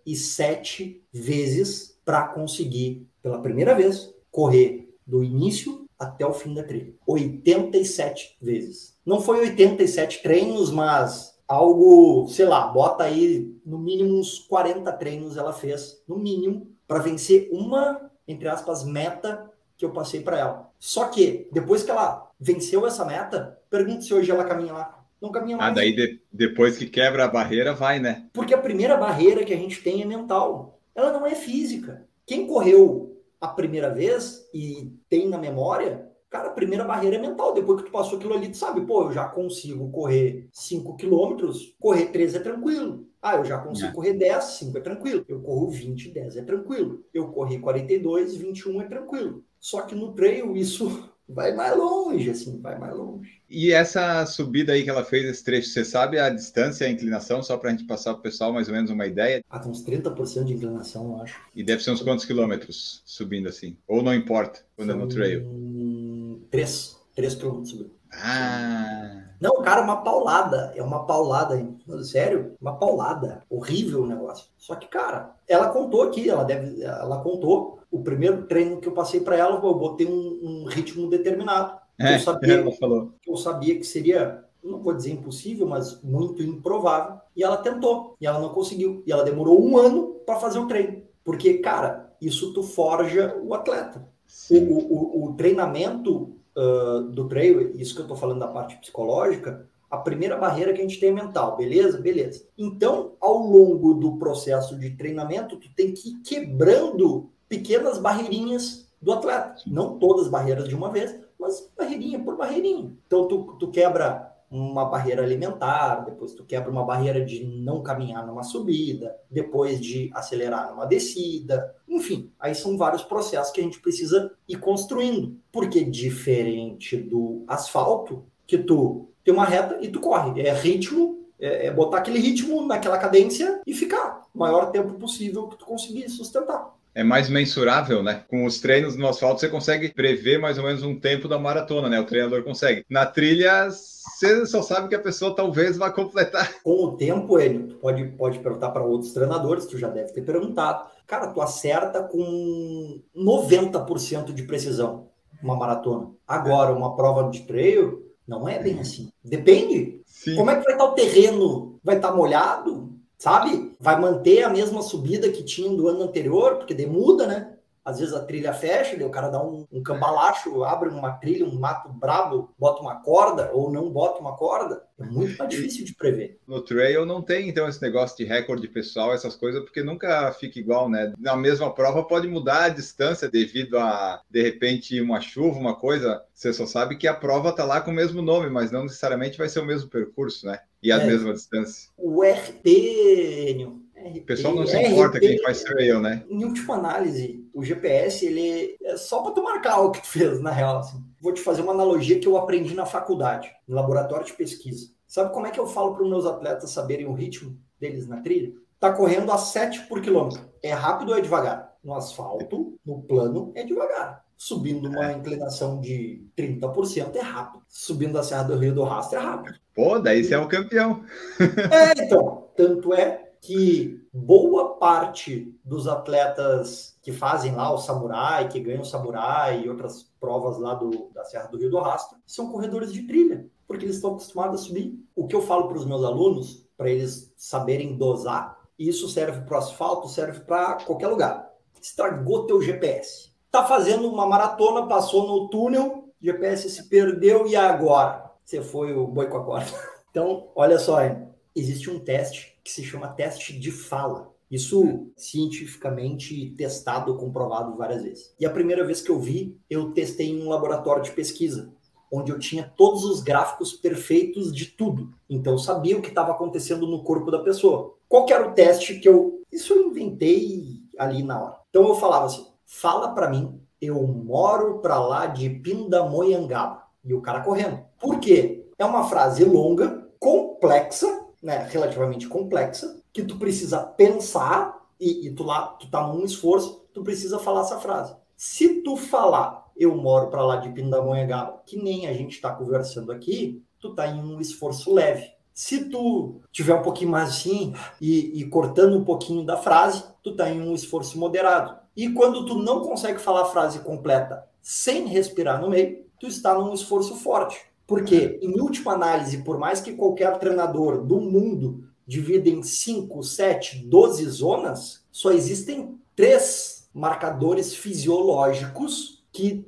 87 vezes para conseguir, pela primeira vez, correr do início até o fim da trilha. 87 vezes. Não foi 87 treinos, mas algo, sei lá, bota aí no mínimo uns 40 treinos ela fez, no mínimo, para vencer uma, entre aspas, meta que eu passei para ela. Só que depois que ela venceu essa meta, pergunte se hoje ela caminha lá. Não caminha mais. Ah, daí de, depois que quebra a barreira, vai, né? Porque a primeira barreira que a gente tem é mental. Ela não é física. Quem correu a primeira vez e tem na memória, cara, a primeira barreira é mental. Depois que tu passou aquilo ali, tu sabe, pô, eu já consigo correr 5 quilômetros, correr 13 é tranquilo. Ah, eu já consigo é. correr 10, 5 é tranquilo. Eu corro 20, 10 é tranquilo. Eu corri 42, 21 é tranquilo. Só que no trail isso vai mais longe, assim, vai mais longe. E essa subida aí que ela fez, esse trecho, você sabe a distância, a inclinação, só para a gente passar para o pessoal mais ou menos uma ideia? Ah, uns 30% de inclinação, eu acho. E deve ser uns quantos quilômetros subindo assim? Ou não importa, quando São... é no trail? Três. Três quilômetros subindo. Ah... Não, cara, uma paulada. É uma paulada. Sério, uma paulada. Horrível o negócio. Só que, cara, ela contou aqui, ela deve. Ela contou o primeiro treino que eu passei para ela, eu botei um, um ritmo determinado. É, eu sabia, ela falou. eu sabia que seria, não vou dizer impossível, mas muito improvável. E ela tentou, e ela não conseguiu. E ela demorou um ano para fazer o treino. Porque, cara, isso tu forja o atleta. O, o, o, treinamento uh, do trail, isso que eu estou falando da parte psicológica, a primeira barreira que a gente tem é mental, beleza? Beleza. Então, ao longo do processo de treinamento, tu tem que ir quebrando pequenas barreirinhas do atleta. Não todas as barreiras de uma vez, mas barreirinha por barreirinha. Então, tu, tu quebra uma barreira alimentar, depois tu quebra uma barreira de não caminhar numa subida, depois de acelerar numa descida. Enfim, aí são vários processos que a gente precisa ir construindo. Porque diferente do asfalto, que tu tem uma reta e tu corre. É ritmo, é, é botar aquele ritmo naquela cadência e ficar o maior tempo possível que tu conseguir sustentar é mais mensurável, né? Com os treinos no asfalto, você consegue prever mais ou menos um tempo da maratona, né? O treinador consegue. Na trilha, você só sabe que a pessoa talvez vá completar. Com o tempo, ele pode, pode perguntar para outros treinadores, tu já deve ter perguntado. Cara, tu acerta com 90% de precisão uma maratona. Agora, uma prova de trail, não é bem assim. Depende. Sim. Como é que vai estar o terreno? Vai estar molhado? Sabe? Vai manter a mesma subida que tinha do ano anterior, porque demuda, né? Às vezes a trilha fecha, daí o cara dá um, um cambalacho, abre uma trilha, um mato brabo, bota uma corda ou não bota uma corda. É muito mais difícil de prever. No trail não tem, então, esse negócio de recorde pessoal, essas coisas, porque nunca fica igual, né? Na mesma prova pode mudar a distância devido a, de repente, uma chuva, uma coisa. Você só sabe que a prova tá lá com o mesmo nome, mas não necessariamente vai ser o mesmo percurso, né? E a É. mesma distância. O RP, O pessoal não se importa quem faz trail, né? Em última análise, o GPS ele é só para tu marcar o que tu fez, na real. assim. Vou te fazer uma analogia que eu aprendi na faculdade, no laboratório de pesquisa. Sabe como é que eu falo para os meus atletas saberem o ritmo deles na trilha? Tá correndo a 7 por quilômetro. É rápido ou é devagar? No asfalto, no plano, é devagar. Subindo uma inclinação de 30% é rápido. Subindo a Serra do Rio do Rastro é rápido. Pô, daí você é o campeão. É, então. Tanto é que boa parte dos atletas que fazem lá o samurai, que ganham o samurai e outras provas lá do, da Serra do Rio do Rastro, são corredores de trilha, porque eles estão acostumados a subir. O que eu falo para os meus alunos, para eles saberem dosar, isso serve para o asfalto, serve para qualquer lugar. Estragou teu GPS. Tá fazendo uma maratona, passou no túnel, GPS se perdeu e agora? Você foi o boi com a corda. Então, olha só, existe um teste que se chama teste de fala. Isso cientificamente testado, comprovado várias vezes. E a primeira vez que eu vi, eu testei em um laboratório de pesquisa, onde eu tinha todos os gráficos perfeitos de tudo. Então eu sabia o que estava acontecendo no corpo da pessoa. Qual que era o teste que eu. Isso eu inventei ali na hora. Então eu falava assim: fala para mim, eu moro para lá de Pindamonhangaba. E o cara correndo. Por quê? É uma frase longa, complexa, né, relativamente complexa, que tu precisa pensar e, e tu lá, tu tá num esforço, tu precisa falar essa frase. Se tu falar, eu moro para lá de Pindamonhangaba, que nem a gente está conversando aqui, tu tá em um esforço leve. Se tu tiver um pouquinho mais assim e, e cortando um pouquinho da frase, tu tá em um esforço moderado. E quando tu não consegue falar a frase completa sem respirar no meio, tu está num esforço forte. Porque, em última análise, por mais que qualquer treinador do mundo divida em 5, 7, 12 zonas, só existem três marcadores fisiológicos que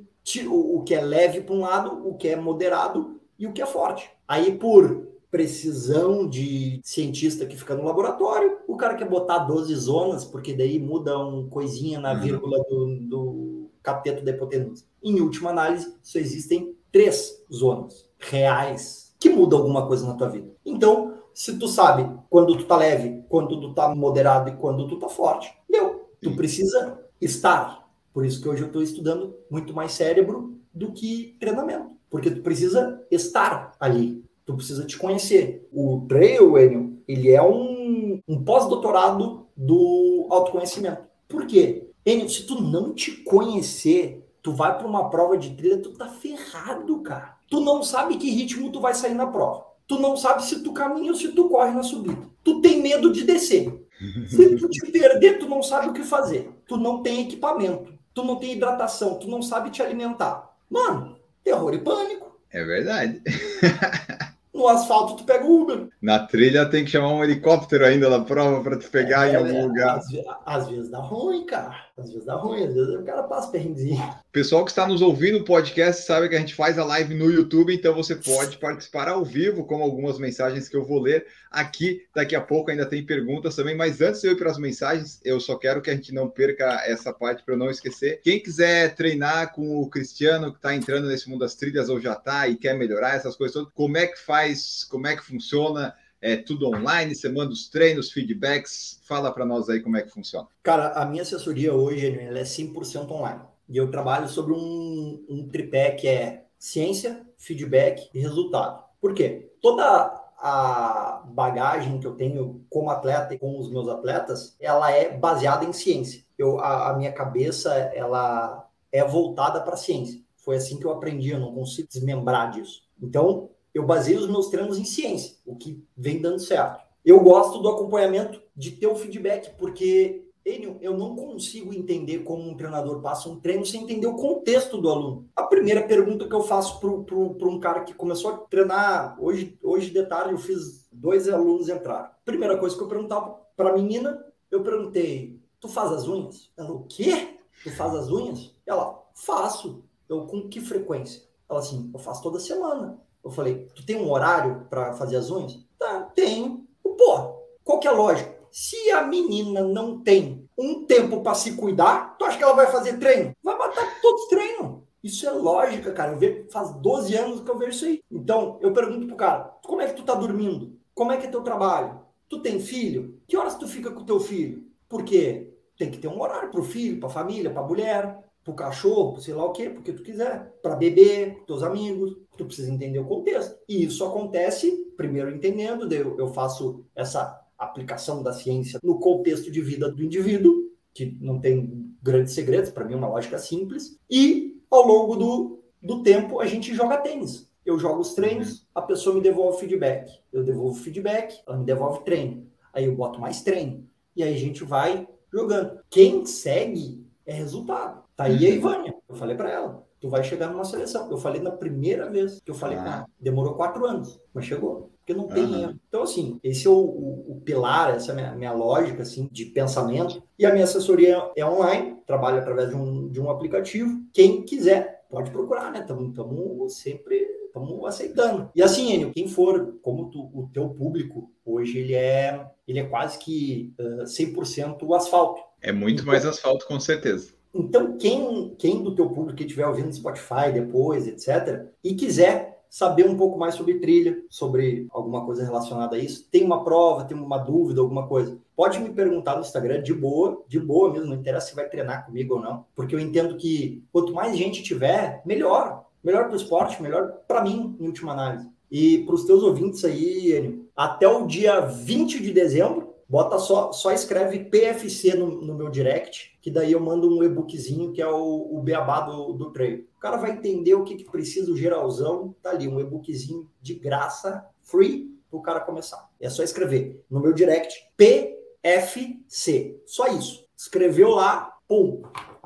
o que é leve para um lado, o que é moderado e o que é forte. Aí, por precisão de cientista que fica no laboratório, o cara quer botar 12 zonas, porque daí muda um coisinha na Uhum. vírgula do, do cateto da hipotenusa. Em última análise, só existem três zonas reais que mudam alguma coisa na tua vida. Então, se tu sabe quando tu tá leve, quando tu tá moderado e quando tu tá forte, deu. Tu Sim. precisa estar. Por isso que hoje eu estou estudando muito mais cérebro do que treinamento. Porque tu precisa estar ali. Tu precisa te conhecer. O Trail, Enio, ele é um, um pós-doutorado do autoconhecimento. Por quê? Enio, se tu não te conhecer, tu vai para uma prova de trilha, tu tá ferrado, cara. Tu não sabe que ritmo tu vai sair na prova. Tu não sabe se tu caminha ou se tu corre na subida. Tu tem medo de descer. Se tu te perder, tu não sabe o que fazer. Tu não tem equipamento. Tu não tem hidratação. Tu não sabe te alimentar. Mano, terror e pânico. É verdade. No asfalto, tu pega o Uber. Na trilha tem que chamar um helicóptero ainda na prova para te pegar em É, algum lugar. Às, às vezes dá ruim, cara. Às vezes dá ruim. Às vezes o cara passa perrenguezinho. O pessoal que está nos ouvindo no podcast sabe que a gente faz a live no YouTube, então você pode participar ao vivo, como algumas mensagens que eu vou ler aqui. Daqui a pouco ainda tem perguntas também, mas antes de eu ir para as mensagens, eu só quero que a gente não perca essa parte para eu não esquecer. Quem quiser treinar com o Cristiano, que está entrando nesse mundo das trilhas ou já está e quer melhorar essas coisas todas, como é que faz, como é que funciona? É tudo online, você manda os treinos, feedbacks, fala para nós aí como é que funciona. Cara, a minha assessoria hoje ela é 100% online. E eu trabalho sobre um, um tripé que é ciência, feedback e resultado. Por quê? Toda a bagagem que eu tenho como atleta e com os meus atletas, ela é baseada em ciência. Eu, a, a minha cabeça, ela é voltada para a ciência. Foi assim que eu aprendi, eu não consigo desmembrar disso. Então, eu baseio os meus treinos em ciência, o que vem dando certo. Eu gosto do acompanhamento, de ter o feedback, porque Enio, eu não consigo entender como um treinador passa um treino sem entender o contexto do aluno. A primeira pergunta que eu faço para um cara que começou a treinar, hoje, hoje de tarde eu fiz dois alunos entrar. Primeira coisa que eu perguntava para a menina, eu perguntei, tu faz as unhas? Ela, o quê? tu faz as unhas? Ela, faço. Eu, com que frequência? Ela assim, eu faço toda semana. Eu falei, tu tem um horário para fazer as unhas? Tá, tenho. Pô, qual que é a lógica? Se a menina não tem um tempo para se cuidar, tu acha que ela vai fazer treino? Vai matar todos os treinos. Isso é lógica, cara. Eu vejo, faz 12 anos que eu vejo isso aí. Então, eu pergunto pro cara, como é que tu tá dormindo? Como é que é teu trabalho? Tu tem filho? Que horas tu fica com teu filho? Porque tem que ter um horário pro filho, pra família, pra mulher, pro cachorro, sei lá o quê, porque tu quiser, para beber, com teus amigos, tu precisa entender o contexto. E isso acontece, primeiro entendendo, eu, faço essa aplicação da ciência no contexto de vida do indivíduo, que não tem grandes segredos, para mim é uma lógica simples, e ao longo do, do tempo a gente joga tênis. Eu jogo os treinos, a pessoa me devolve feedback. Eu devolvo feedback, ela me devolve treino. Aí eu boto mais treino. E aí a gente vai jogando. Quem segue é resultado. Tá aí a uhum. Ivânia. Eu falei para ela, tu vai chegar numa seleção. Eu falei na primeira vez que eu falei ah. ela. Demorou quatro anos, mas chegou. Porque não tem uhum. erro. Então, assim, esse é o, o, o pilar, essa é a minha, minha, lógica, assim, de pensamento. E a minha assessoria é online, trabalho através de um, de um aplicativo. Quem quiser, pode procurar, né? Estamos sempre estamos aceitando. E assim, Enio, quem for, como tu, o teu público hoje, ele é, ele é quase que uh, 100% asfalto. É muito então, mais asfalto, com certeza. Então, quem, quem do teu público que estiver ouvindo no Spotify depois, etc., e quiser saber um pouco mais sobre trilha, sobre alguma coisa relacionada a isso, tem uma prova, tem uma dúvida, alguma coisa, pode me perguntar no Instagram de boa, de boa mesmo, não interessa se vai treinar comigo ou não, porque eu entendo que quanto mais gente tiver, melhor. Melhor para o esporte, melhor para mim, em última análise. E para os teus ouvintes aí, Enio, até o dia 20 de dezembro, Bota só, só escreve PFC no, no meu direct, que daí eu mando um e-bookzinho que é o, o beabá do, do treino. O cara vai entender o que, que precisa, o geralzão, tá ali, um e-bookzinho de graça, free, o cara começar. É só escrever no meu direct PFC. Só isso. Escreveu lá, pum,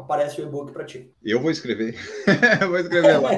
aparece o e-book para ti. Eu vou escrever. vou escrever lá.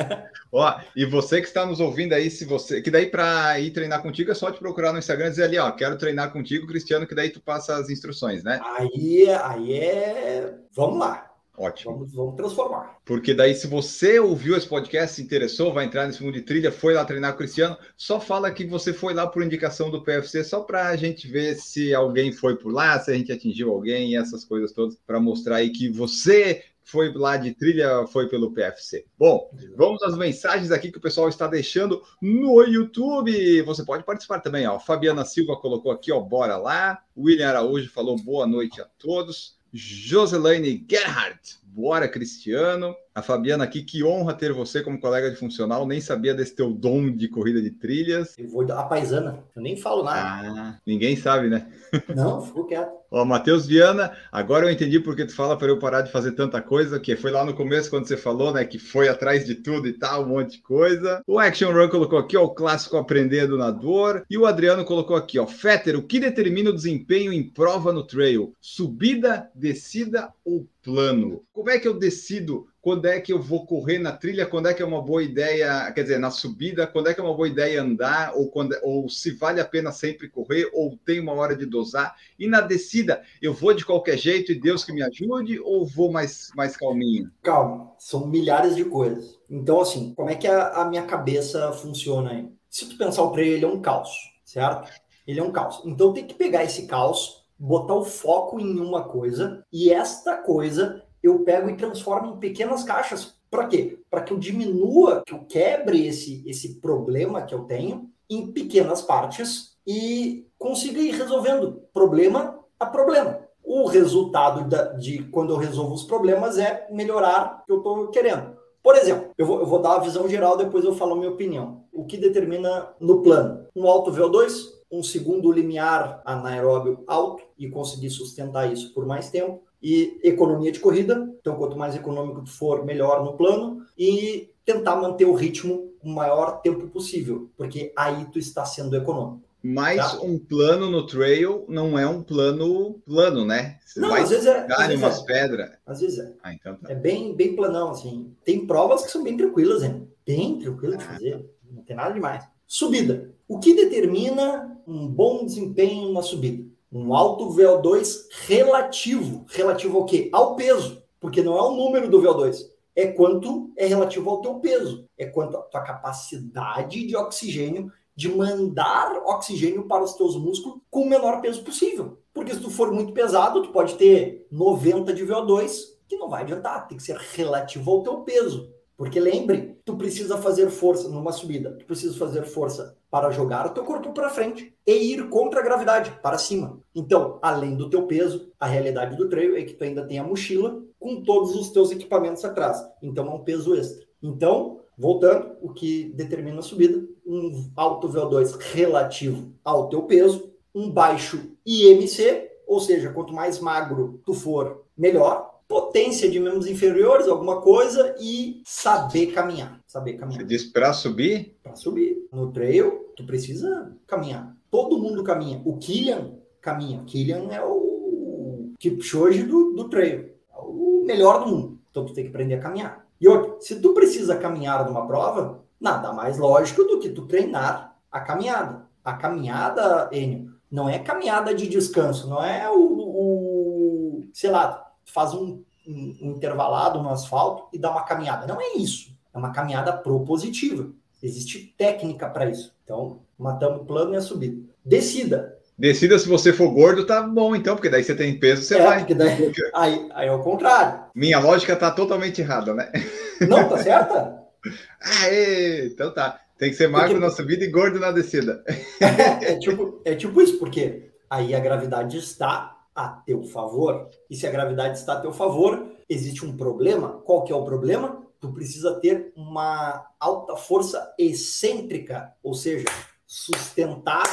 ó, e você que está nos ouvindo aí, se você. Que daí para ir treinar contigo é só te procurar no Instagram e dizer ali, ó, quero treinar contigo, Cristiano, que daí tu passa as instruções, né? Aí, aí é. Vamos lá. Ótimo. Vamos, vamos, transformar. Porque daí, se você ouviu esse podcast, se interessou, vai entrar nesse mundo de trilha, foi lá treinar com o Cristiano, só fala que você foi lá por indicação do PFC, só para a gente ver se alguém foi por lá, se a gente atingiu alguém e essas coisas todas, para mostrar aí que você foi lá de trilha, foi pelo PFC. Bom, vamos às mensagens aqui que o pessoal está deixando no YouTube. Você pode participar também, ó. Fabiana Silva colocou aqui, ó, bora lá. William Araújo falou boa noite a todos. Joselaine Gerhardt. Bora, Cristiano. A Fabiana aqui, que honra ter você como colega de funcional. Nem sabia desse teu dom de corrida de trilhas. Eu vou dar a paisana. Eu nem falo nada. Ah, ninguém sabe, né? Não, ficou quieto. Ó, Matheus Viana, agora eu entendi porque tu fala para eu parar de fazer tanta coisa, que foi lá no começo quando você falou, né, que foi atrás de tudo e tal, um monte de coisa. O Action Run colocou aqui, ó, o clássico aprendendo na dor. E o Adriano colocou aqui, ó, Fetter, o que determina o desempenho em prova no trail? Subida, descida ou plano? Como é que eu decido quando é que eu vou correr na trilha, quando é que é uma boa ideia, quer dizer, na subida, quando é que é uma boa ideia andar, ou, quando, ou se vale a pena sempre correr, ou tem uma hora de dosar. E na descida, eu vou de qualquer jeito e Deus que me ajude, ou vou mais, mais calminho? Calma, são milhares de coisas. Então, assim, como é que a, a minha cabeça funciona aí? Se tu pensar o treino, ele é um caos, certo? Ele é um caos. Então tem que pegar esse caos, botar o foco em uma coisa, e esta coisa eu pego e transformo em pequenas caixas. Para quê? Para que eu diminua, que eu quebre esse, esse problema que eu tenho em pequenas partes e consiga ir resolvendo problema a problema. O resultado da, de quando eu resolvo os problemas é melhorar o que eu estou querendo. Por exemplo, eu vou, eu vou, dar a visão geral, depois eu falo a minha opinião. O que determina no plano? Um alto VO2, um segundo limiar anaeróbio alto e conseguir sustentar isso por mais tempo, e economia de corrida. Então, quanto mais econômico tu for, melhor no plano. E tentar manter o ritmo o maior tempo possível, porque aí tu está sendo econômico. Mas tá? um plano no trail não é um plano plano, né? Você não, às vezes é. Às vezes umas é. pedras. Às vezes é. Ah, então tá. É bem, bem planão, assim. Tem provas que são bem tranquilas, hein? Bem tranquilas de ah. fazer. Não tem nada demais. Subida. O que determina um bom desempenho na subida? Um alto VO2 relativo. Relativo ao quê? Ao peso. porque não é o número do VO2, é quanto é relativo ao teu peso, é quanto a tua capacidade de oxigênio de mandar oxigênio para os teus músculos com o menor peso possível. Porque se tu for muito pesado, tu pode ter 90 de VO2, que não vai adiantar, tem que ser relativo ao teu peso. Porque lembre, tu precisa fazer força numa subida, tu precisa fazer força para jogar o teu corpo para frente e ir contra a gravidade, para cima. Então, além do teu peso, a realidade do trail é que tu ainda tem a mochila com todos os teus equipamentos atrás. Então, é um peso extra. Então, voltando, o que determina a subida, um alto VO2 relativo ao teu peso, um baixo IMC, ou seja, quanto mais magro tu for, melhor, potência de membros inferiores, alguma coisa, e saber caminhar. Saber caminhar. Você diz para subir? Para subir. No trail, tu precisa caminhar. Todo mundo caminha. O Killian caminha. Killian é o Kipchoge do, do trail. É o melhor do mundo. Então tu tem que aprender a caminhar. E outro, se tu precisa caminhar numa prova, nada mais lógico do que tu treinar a caminhada. A caminhada, Enio, não é caminhada de descanso, não é o, o sei lá, faz um, um, um intervalado no asfalto e dá uma caminhada. Não é isso. É uma caminhada propositiva. Existe técnica para isso. Então, matamos o plano e a subida. Descida. Descida, se você for gordo, tá bom, então, porque daí você tem peso, você é, vai. Daí, aí, aí é o contrário. Minha lógica tá totalmente errada, né? Não, tá certa? Aê, então tá. Tem que ser magro porque... na subida e gordo na descida. É, é, tipo, é tipo isso, porque aí a gravidade está a teu favor. E se a gravidade está a teu favor, existe um problema. Qual que é o problema? Tu precisa ter uma alta força excêntrica, ou seja, sustentar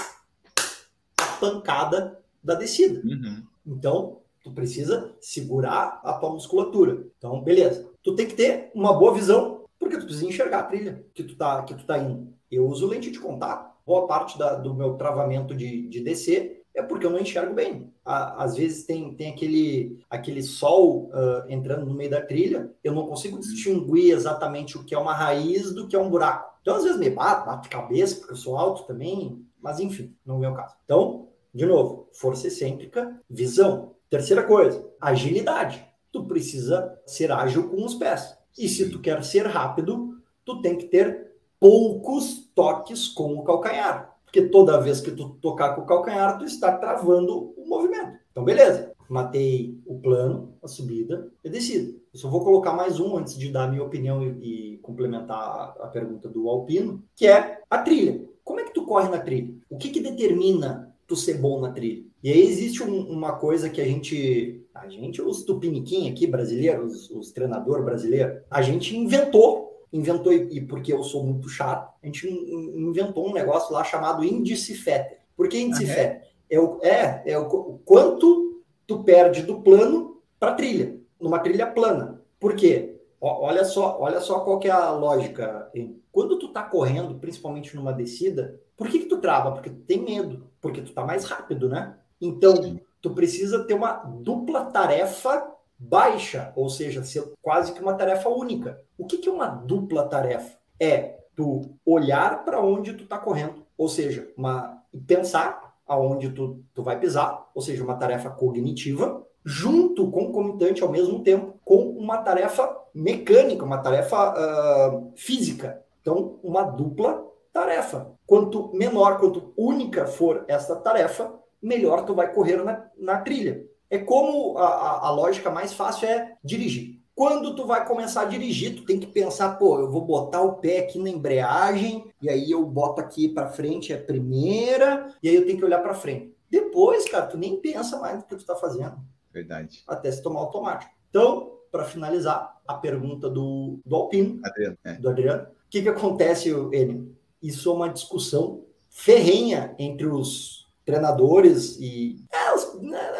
a pancada da descida. Uhum. Então, tu precisa segurar a tua musculatura. Então, beleza. Tu tem que ter uma boa visão, porque tu precisa enxergar a trilha que tu tá, que tu tá indo. Eu uso lente de contato. Boa parte da, do meu travamento de, de descer é porque eu não enxergo bem. Às vezes tem, tem aquele, aquele sol uh, entrando no meio da trilha, eu não consigo distinguir exatamente o que é uma raiz do que é um buraco. Então, às vezes me bato, bato de cabeça, porque eu sou alto também, mas enfim, não é o caso. Então, de novo, força excêntrica, visão. Terceira coisa, agilidade. Tu precisa ser ágil com os pés. E se tu quer ser rápido, tu tem que ter poucos toques com o calcanhar porque toda vez que tu tocar com o calcanhar, tu está travando o movimento. Então, beleza. Matei o plano, a subida e a descida. Eu só vou colocar mais um antes de dar a minha opinião e, e complementar a pergunta do Alpino, que é a trilha. Como é que tu corre na trilha? O que, que determina tu ser bom na trilha? E aí existe um, uma coisa que a gente, a gente, os tupiniquim aqui brasileiros, os, os treinadores brasileiros, a gente inventou inventou, e porque eu sou muito chato, a gente inventou um negócio lá chamado índice Fetter. Por que índice ah, é? Fetter? É o, é, é o, o quanto tu perde do plano para trilha, numa trilha plana. Por quê? Ó, olha só, olha só qual que é a lógica. Quando tu tá correndo, principalmente numa descida, por que que tu trava? Porque tu tem medo, porque tu tá mais rápido, né? Então, tu precisa ter uma dupla tarefa baixa, ou seja, ser quase que uma tarefa única. O que, que é uma dupla tarefa? É tu olhar para onde tu está correndo, ou seja, uma pensar aonde tu, tu vai pisar, ou seja, uma tarefa cognitiva, junto, concomitante ao mesmo tempo, com uma tarefa mecânica, uma tarefa uh, física. Então, uma dupla tarefa. Quanto menor, quanto única for essa tarefa, melhor tu vai correr na, na trilha. É como a, a, a lógica mais fácil é dirigir. Quando tu vai começar a dirigir, tu tem que pensar, pô, eu vou botar o pé aqui na embreagem, e aí eu boto aqui para frente é a primeira, e aí eu tenho que olhar para frente. Depois, cara, tu nem pensa mais no que tu tá fazendo. Verdade. Até se tomar automático. Então, para finalizar, a pergunta do, do Alpino, Adriano, é. do Adriano. O que, que acontece, Enio? Isso é uma discussão ferrenha entre os treinadores e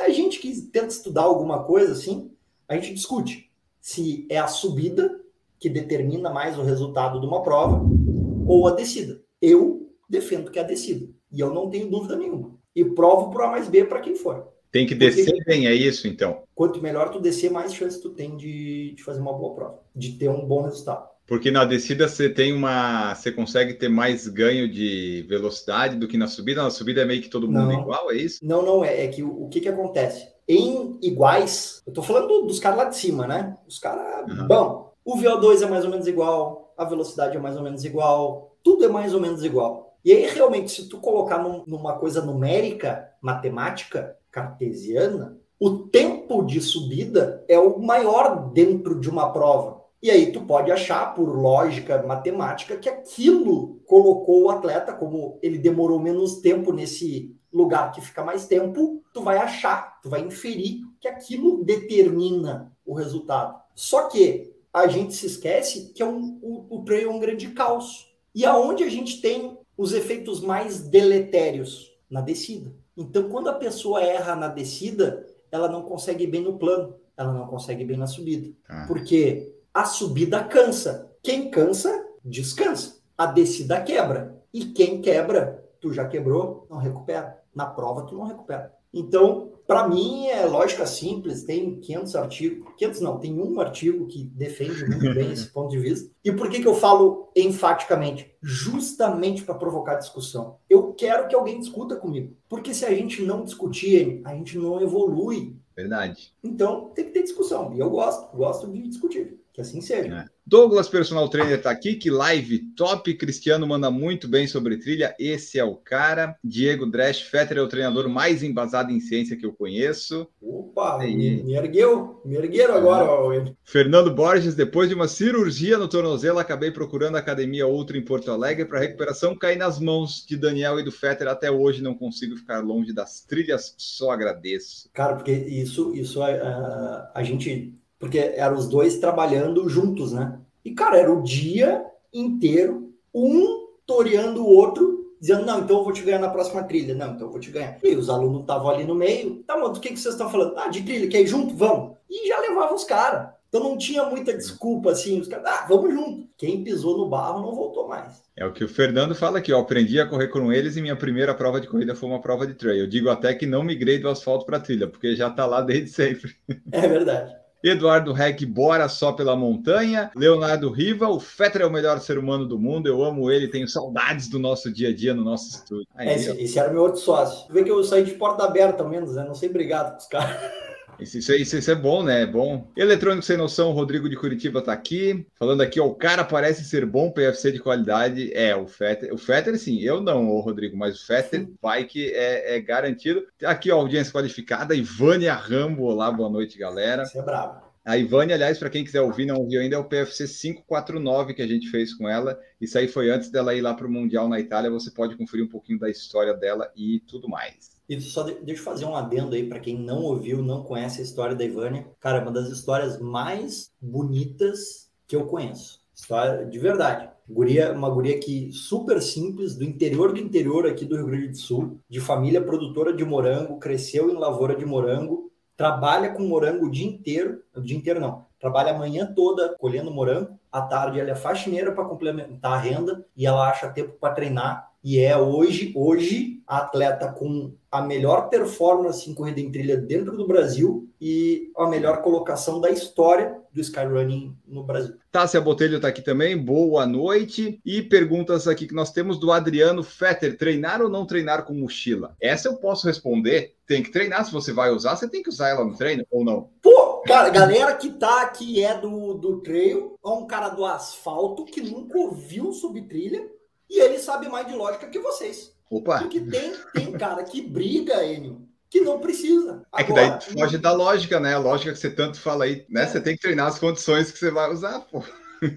a gente que tenta estudar alguma coisa assim, a gente discute se é a subida que determina mais o resultado de uma prova ou a descida. Eu defendo que é a descida e eu não tenho dúvida nenhuma. E provo por A mais B para quem for. Tem que descer Porque, bem, é isso então. Quanto melhor tu descer, mais chance tu tem de, de fazer uma boa prova, de ter um bom resultado. Porque na descida você tem uma. Você consegue ter mais ganho de velocidade do que na subida. Na subida é meio que todo mundo não, igual, é isso? Não, não, é, é que o, o que, que acontece? em iguais, eu tô falando dos caras lá de cima, né? Os caras, Uhum. bom, o VO2 é mais ou menos igual, a velocidade é mais ou menos igual, tudo é mais ou menos igual. E aí, realmente, se tu colocar num- numa coisa numérica, matemática, cartesiana, o tempo de subida é o maior dentro de uma prova. E aí tu pode achar, por lógica matemática, que aquilo colocou o atleta, como ele demorou menos tempo nesse lugar que fica mais tempo, tu vai achar, tu vai inferir que aquilo determina o resultado. Só que a gente se esquece que é um, o, o trail é um grande caos. E aonde a gente tem os efeitos mais deletérios? Na descida. Então, quando a pessoa erra na descida, ela não consegue bem no plano, ela não consegue bem na subida. Tá. Porque a subida cansa. Quem cansa, descansa. A descida quebra. E quem quebra, tu já quebrou, não recupera. Na prova, tu não recupera. Então, para mim, é lógica simples. Tem 500 artigos. 500 não, tem um artigo que defende muito bem esse ponto de vista. E por que, que eu falo enfaticamente? Justamente para provocar discussão. Eu quero que alguém discuta comigo. Porque se a gente não discutir, a gente não evolui. Verdade. Então, tem que ter discussão. E eu gosto, gosto de discutir. Que assim seja. É. Douglas, personal trainer, tá aqui. Que live top. Cristiano manda muito bem sobre trilha. Esse é o cara. Diego Dresch, Fetter é o treinador mais embasado em ciência que eu conheço. Opa, Aí. me, ergueu, me ergueram agora, ó. Fernando Borges, depois de uma cirurgia no tornozelo, acabei procurando academia outra em Porto Alegre para recuperação. Caí nas mãos de Daniel e do Fetter. Até hoje não consigo ficar longe das trilhas. Só agradeço. Cara, porque isso, isso a, a, a gente. Porque eram os dois trabalhando juntos, né? E, cara, era o dia inteiro, um toreando o outro, dizendo, não, então eu vou te ganhar na próxima trilha. Não, então eu vou te ganhar. E os alunos estavam ali no meio. Tá, mas do que, que vocês estão falando? Ah, de trilha, quer ir junto? Vamos. E já levava os caras. Então não tinha muita desculpa, assim. Os caras, ah, vamos junto. Quem pisou no barro não voltou mais. É o que o Fernando fala aqui, ó. Aprendi a correr com eles e minha primeira prova de corrida foi uma prova de trail. Eu digo até que não migrei do asfalto para trilha, porque já tá lá desde sempre. É verdade. Eduardo Reck, bora só pela montanha. Leonardo Riva, o Fetter é o melhor ser humano do mundo. Eu amo ele, tenho saudades do nosso dia a dia no nosso estúdio. Aí, É, esse, esse era meu outro sócio. Vê que eu saí de porta aberta, ao menos, né? Não sei brigado com os caras. Isso, isso, é- isso- isso é bom, né? É bom. Eletrônico Sem Noção, Rodrigo de Curitiba tá aqui. Falando aqui, ó, o cara parece ser bom PFC de qualidade. É, o Fetter. O Fetter, sim, eu não, ô Rodrigo, mas o Fetter vai que é, é garantido. Aqui, ó, audiência qualificada. Ivânia Rambo, olá, boa noite, galera. Você é brabo. A Ivânia, aliás, para quem quiser ouvir, não ouviu ainda, é o PFC 549 que a gente fez com ela. Isso aí foi antes dela ir lá para o Mundial na Itália. Você pode conferir um pouquinho da história dela e tudo mais. E só de- deixa eu fazer um adendo aí para quem não ouviu, não conhece a história da Ivânia. Cara, é uma das histórias mais bonitas que eu conheço. História de verdade. Guria, uma guria que super simples, do interior do interior aqui do Rio Grande do Sul, de família produtora de morango, cresceu em lavoura de morango, trabalha com morango o dia inteiro, o dia inteiro não, trabalha a manhã toda colhendo morango, à tarde ela é faxineira para complementar a renda e ela acha tempo para treinar e é hoje, hoje a atleta com a melhor performance em corrida em trilha dentro do Brasil e a melhor colocação da história do skyrunning no Brasil. Tássia Botelho está aqui também, boa noite. E perguntas aqui que nós temos do Adriano Fetter: treinar ou não treinar com mochila? Essa eu posso responder. Tem que treinar, se você vai usar, você tem que usar ela no treino ou não? Pô, cara, galera que tá aqui é do, do trail, é um cara do asfalto que nunca ouviu sobre trilha e ele sabe mais de lógica que vocês. Opa! Porque tem, tem cara que briga, Enio, que não precisa. É que daí tu foge da lógica, né? A lógica que você tanto fala aí, né? Você tem que treinar as condições que você vai usar, pô.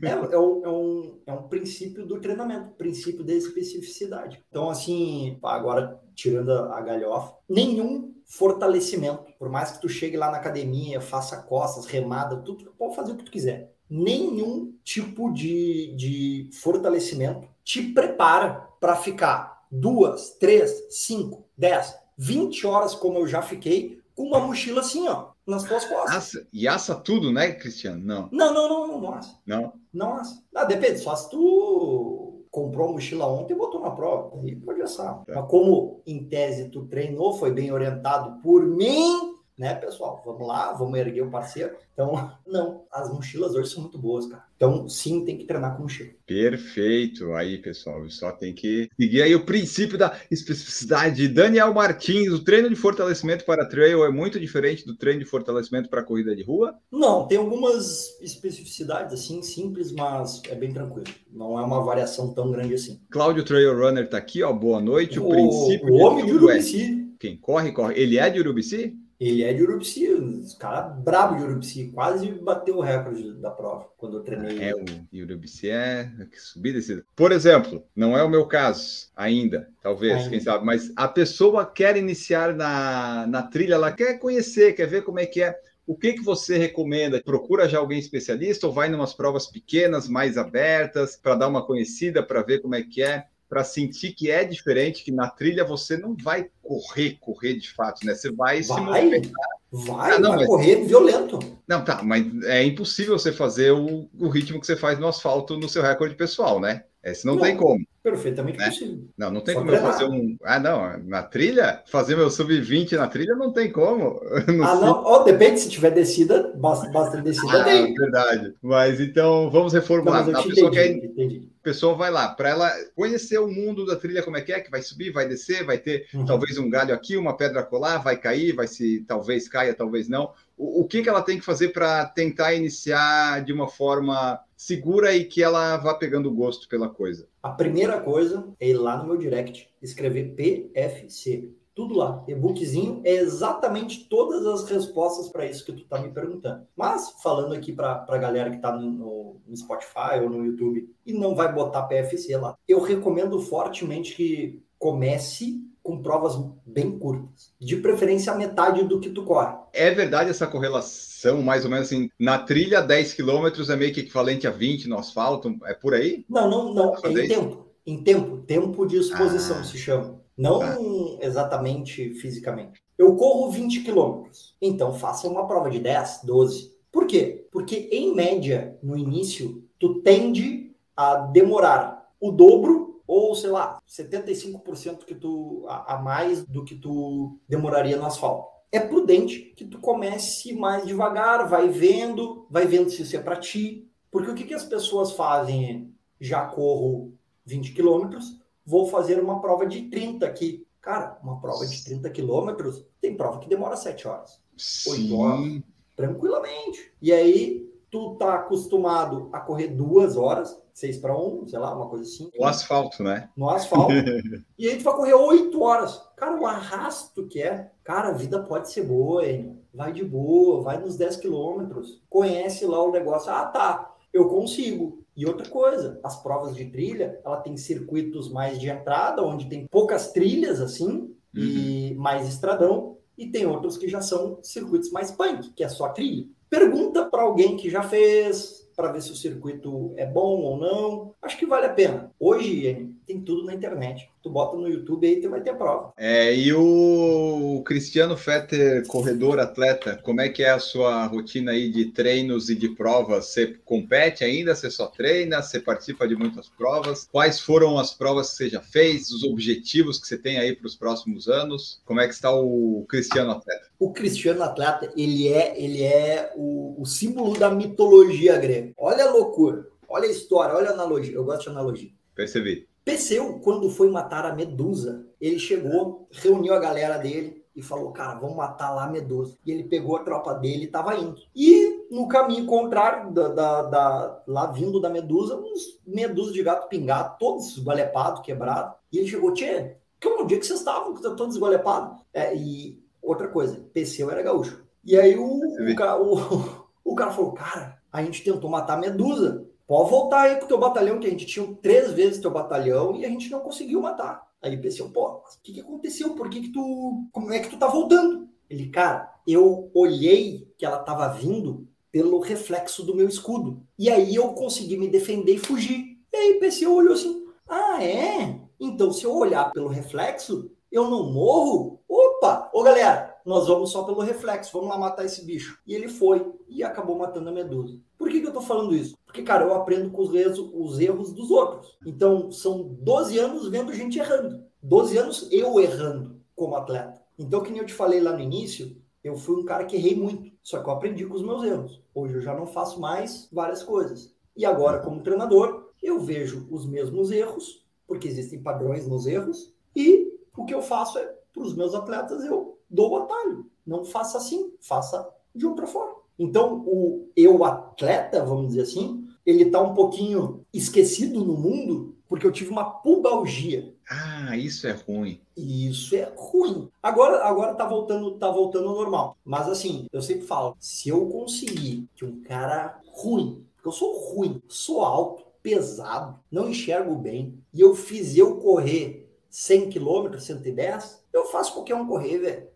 É, é, um, é, um, é princípio do treinamento, princípio da especificidade. Então, assim, agora tirando a, galhofa, nenhum fortalecimento, por mais que tu chegue lá na academia, faça costas, remada, tudo, tu pode fazer o que tu quiser. Nenhum tipo de, de fortalecimento te prepara para ficar duas, três, cinco, dez, vinte horas, como eu já fiquei, com uma mochila assim, ó, nas tuas costas. Assa, e assa tudo, né, Cristiano? Não. Não, não, não, não, não assa. Não. Não assa. Ah, depende, só se tu comprou a mochila ontem e botou na prova, aí pode assar. É. Mas como em tese tu treinou, foi bem orientado por mim, né, pessoal? Vamos lá, vamos erguer o parceiro. Então, não, as mochilas hoje são muito boas, cara. Então, sim, tem que treinar com mochila. Perfeito. Aí, pessoal, só tem que seguir aí o princípio da especificidade. Daniel Martins, o treino de fortalecimento para trail é muito diferente do treino de fortalecimento para corrida de rua? Não, tem algumas especificidades assim, simples, mas é bem tranquilo. Não é uma variação tão grande assim. Cláudio Trail Runner está aqui, ó. Boa noite. O, o princípio o homem de, de Urubici. Quem corre, corre. Ele é de Urubici? Ele é de Urubici, os cara brabo de Urubici, quase bateu o recorde da prova quando eu treinei. É, o Urubici é subida e descida. Por exemplo, não é o meu caso ainda, talvez, ainda. quem sabe, mas a pessoa quer iniciar na, na trilha, ela quer conhecer, quer ver como é que é. O que, que você recomenda? Procura já alguém especialista ou vai em umas provas pequenas, mais abertas, para dar uma conhecida, para ver como é que é? Para sentir que é diferente, que na trilha você não vai correr, correr de fato, né? Você vai, vai se movimentar. Vai, ah, não, vai mas... correr violento. Não, tá, mas é impossível você fazer o, o ritmo que você faz no asfalto no seu recorde pessoal, né? Esse não, não tem como. Perfeitamente né? possível. Não, não tem Só como treinar. eu fazer um. Ah, não, na trilha? Fazer meu sub-20 na trilha não tem como. No ah, não, oh, depende, se tiver descida, basta, basta descida. Ah, tem. verdade. Mas então, vamos reformular. Não, a pessoa entendi, quer. Entendi pessoa vai lá, para ela conhecer o mundo da trilha, como é que é, que vai subir, vai descer, vai ter uhum. talvez um galho aqui, uma pedra colar, vai cair, vai se talvez caia, talvez não. O, o que, que ela tem que fazer para tentar iniciar de uma forma segura e que ela vá pegando gosto pela coisa? A primeira coisa é ir lá no meu direct, escrever PFC tudo lá. E-bookzinho é exatamente todas as respostas para isso que tu tá me perguntando. Mas, falando aqui para a galera que tá no, no, Spotify ou no YouTube e não vai botar PFC lá, eu recomendo fortemente que comece com provas bem curtas. De preferência a metade do que tu corre. É verdade essa correlação, mais ou menos assim, na trilha 10 km é meio que equivalente a 20 no asfalto, é por aí? Não, não, não, é em tempo. Em tempo, tempo de exposição ah. se chama. Não tá. exatamente fisicamente. Eu corro 20 quilômetros. Então faça uma prova de 10, 12. Por quê? Porque em média, no início, tu tende a demorar o dobro ou, sei lá, 75% que tu a, a mais do que tu demoraria no asfalto. É prudente que tu comece mais devagar, vai vendo, vai vendo se isso é para ti. Porque o que, que as pessoas fazem? Já corro 20 quilômetros, vou fazer uma prova de 30 aqui. Cara, uma prova de 30 quilômetros, tem prova que demora 7 horas. Sim. 8 horas. Tranquilamente. E aí, tu tá acostumado a correr duas horas, 6 para 1, sei lá, uma coisa assim. No asfalto, né? No asfalto. e aí tu vai correr 8 horas. Cara, o arrasto que é. Cara, a vida pode ser boa, hein? Vai de boa, vai nos 10 quilômetros. Conhece lá o negócio. Ah, tá, eu consigo. E outra coisa, as provas de trilha, ela tem circuitos mais de entrada, onde tem poucas trilhas assim, uhum. e mais estradão, e tem outros que já são circuitos mais punk, que é só trilha. Pergunta para alguém que já fez, para ver se o circuito é bom ou não. Acho que vale a pena. Hoje tem tudo na internet. Tu bota no YouTube aí tu vai ter prova. É, e o Cristiano Fetter, corredor, atleta, como é que é a sua rotina aí de treinos e de provas? Você compete ainda? Você só treina? Você participa de muitas provas? Quais foram as provas que você já fez? Os objetivos que você tem aí para os próximos anos? Como é que está o Cristiano atleta? O Cristiano atleta, ele é, ele é o, o símbolo da mitologia grega. Olha a loucura. Olha a história, olha a analogia. Eu gosto de analogia. Percebi. Perseu, quando foi matar a Medusa, ele chegou, reuniu a galera dele e falou: Cara, vamos matar lá a Medusa. E ele pegou a tropa dele e estava indo. E no caminho contrário, da, da, da, lá vindo da Medusa, uns medusas de gato pingado, todos esgualepados, quebrados. E ele chegou: Tchê, como dia que vocês estavam, que todos esgualepados? É, e outra coisa, Perseu era gaúcho. E aí o, o, o, o cara falou: Cara, a gente tentou matar a Medusa. Pode voltar aí pro teu batalhão, que a gente tinha três vezes teu batalhão e a gente não conseguiu matar. Aí pensei, pô, o que, que aconteceu? Por que, que tu. Como é que tu tá voltando? Ele, cara, eu olhei que ela tava vindo pelo reflexo do meu escudo. E aí eu consegui me defender e fugir. E aí Perseu olhou assim: Ah, é? Então se eu olhar pelo reflexo, eu não morro? Opa! Ô galera, nós vamos só pelo reflexo, vamos lá matar esse bicho. E ele foi e acabou matando a medusa. Por que, que eu tô falando isso? Porque, cara, eu aprendo com os erros, os erros dos outros. Então, são 12 anos vendo gente errando. 12 anos eu errando como atleta. Então, que nem eu te falei lá no início, eu fui um cara que errei muito, só que eu aprendi com os meus erros. Hoje eu já não faço mais várias coisas. E agora, como treinador, eu vejo os mesmos erros, porque existem padrões nos erros, e o que eu faço é, para os meus atletas, eu dou o atalho. Não faça assim, faça de outra forma. Então, o eu atleta, vamos dizer assim, ele está um pouquinho esquecido no mundo porque eu tive uma pubalgia. Ah, isso é ruim. Isso é ruim. Agora, agora tá voltando, tá voltando ao normal. Mas assim, eu sempre falo, se eu conseguir que um cara ruim, porque eu sou ruim, sou alto, pesado, não enxergo bem, e eu fiz eu correr 100 km, 110, eu faço qualquer um correr, velho.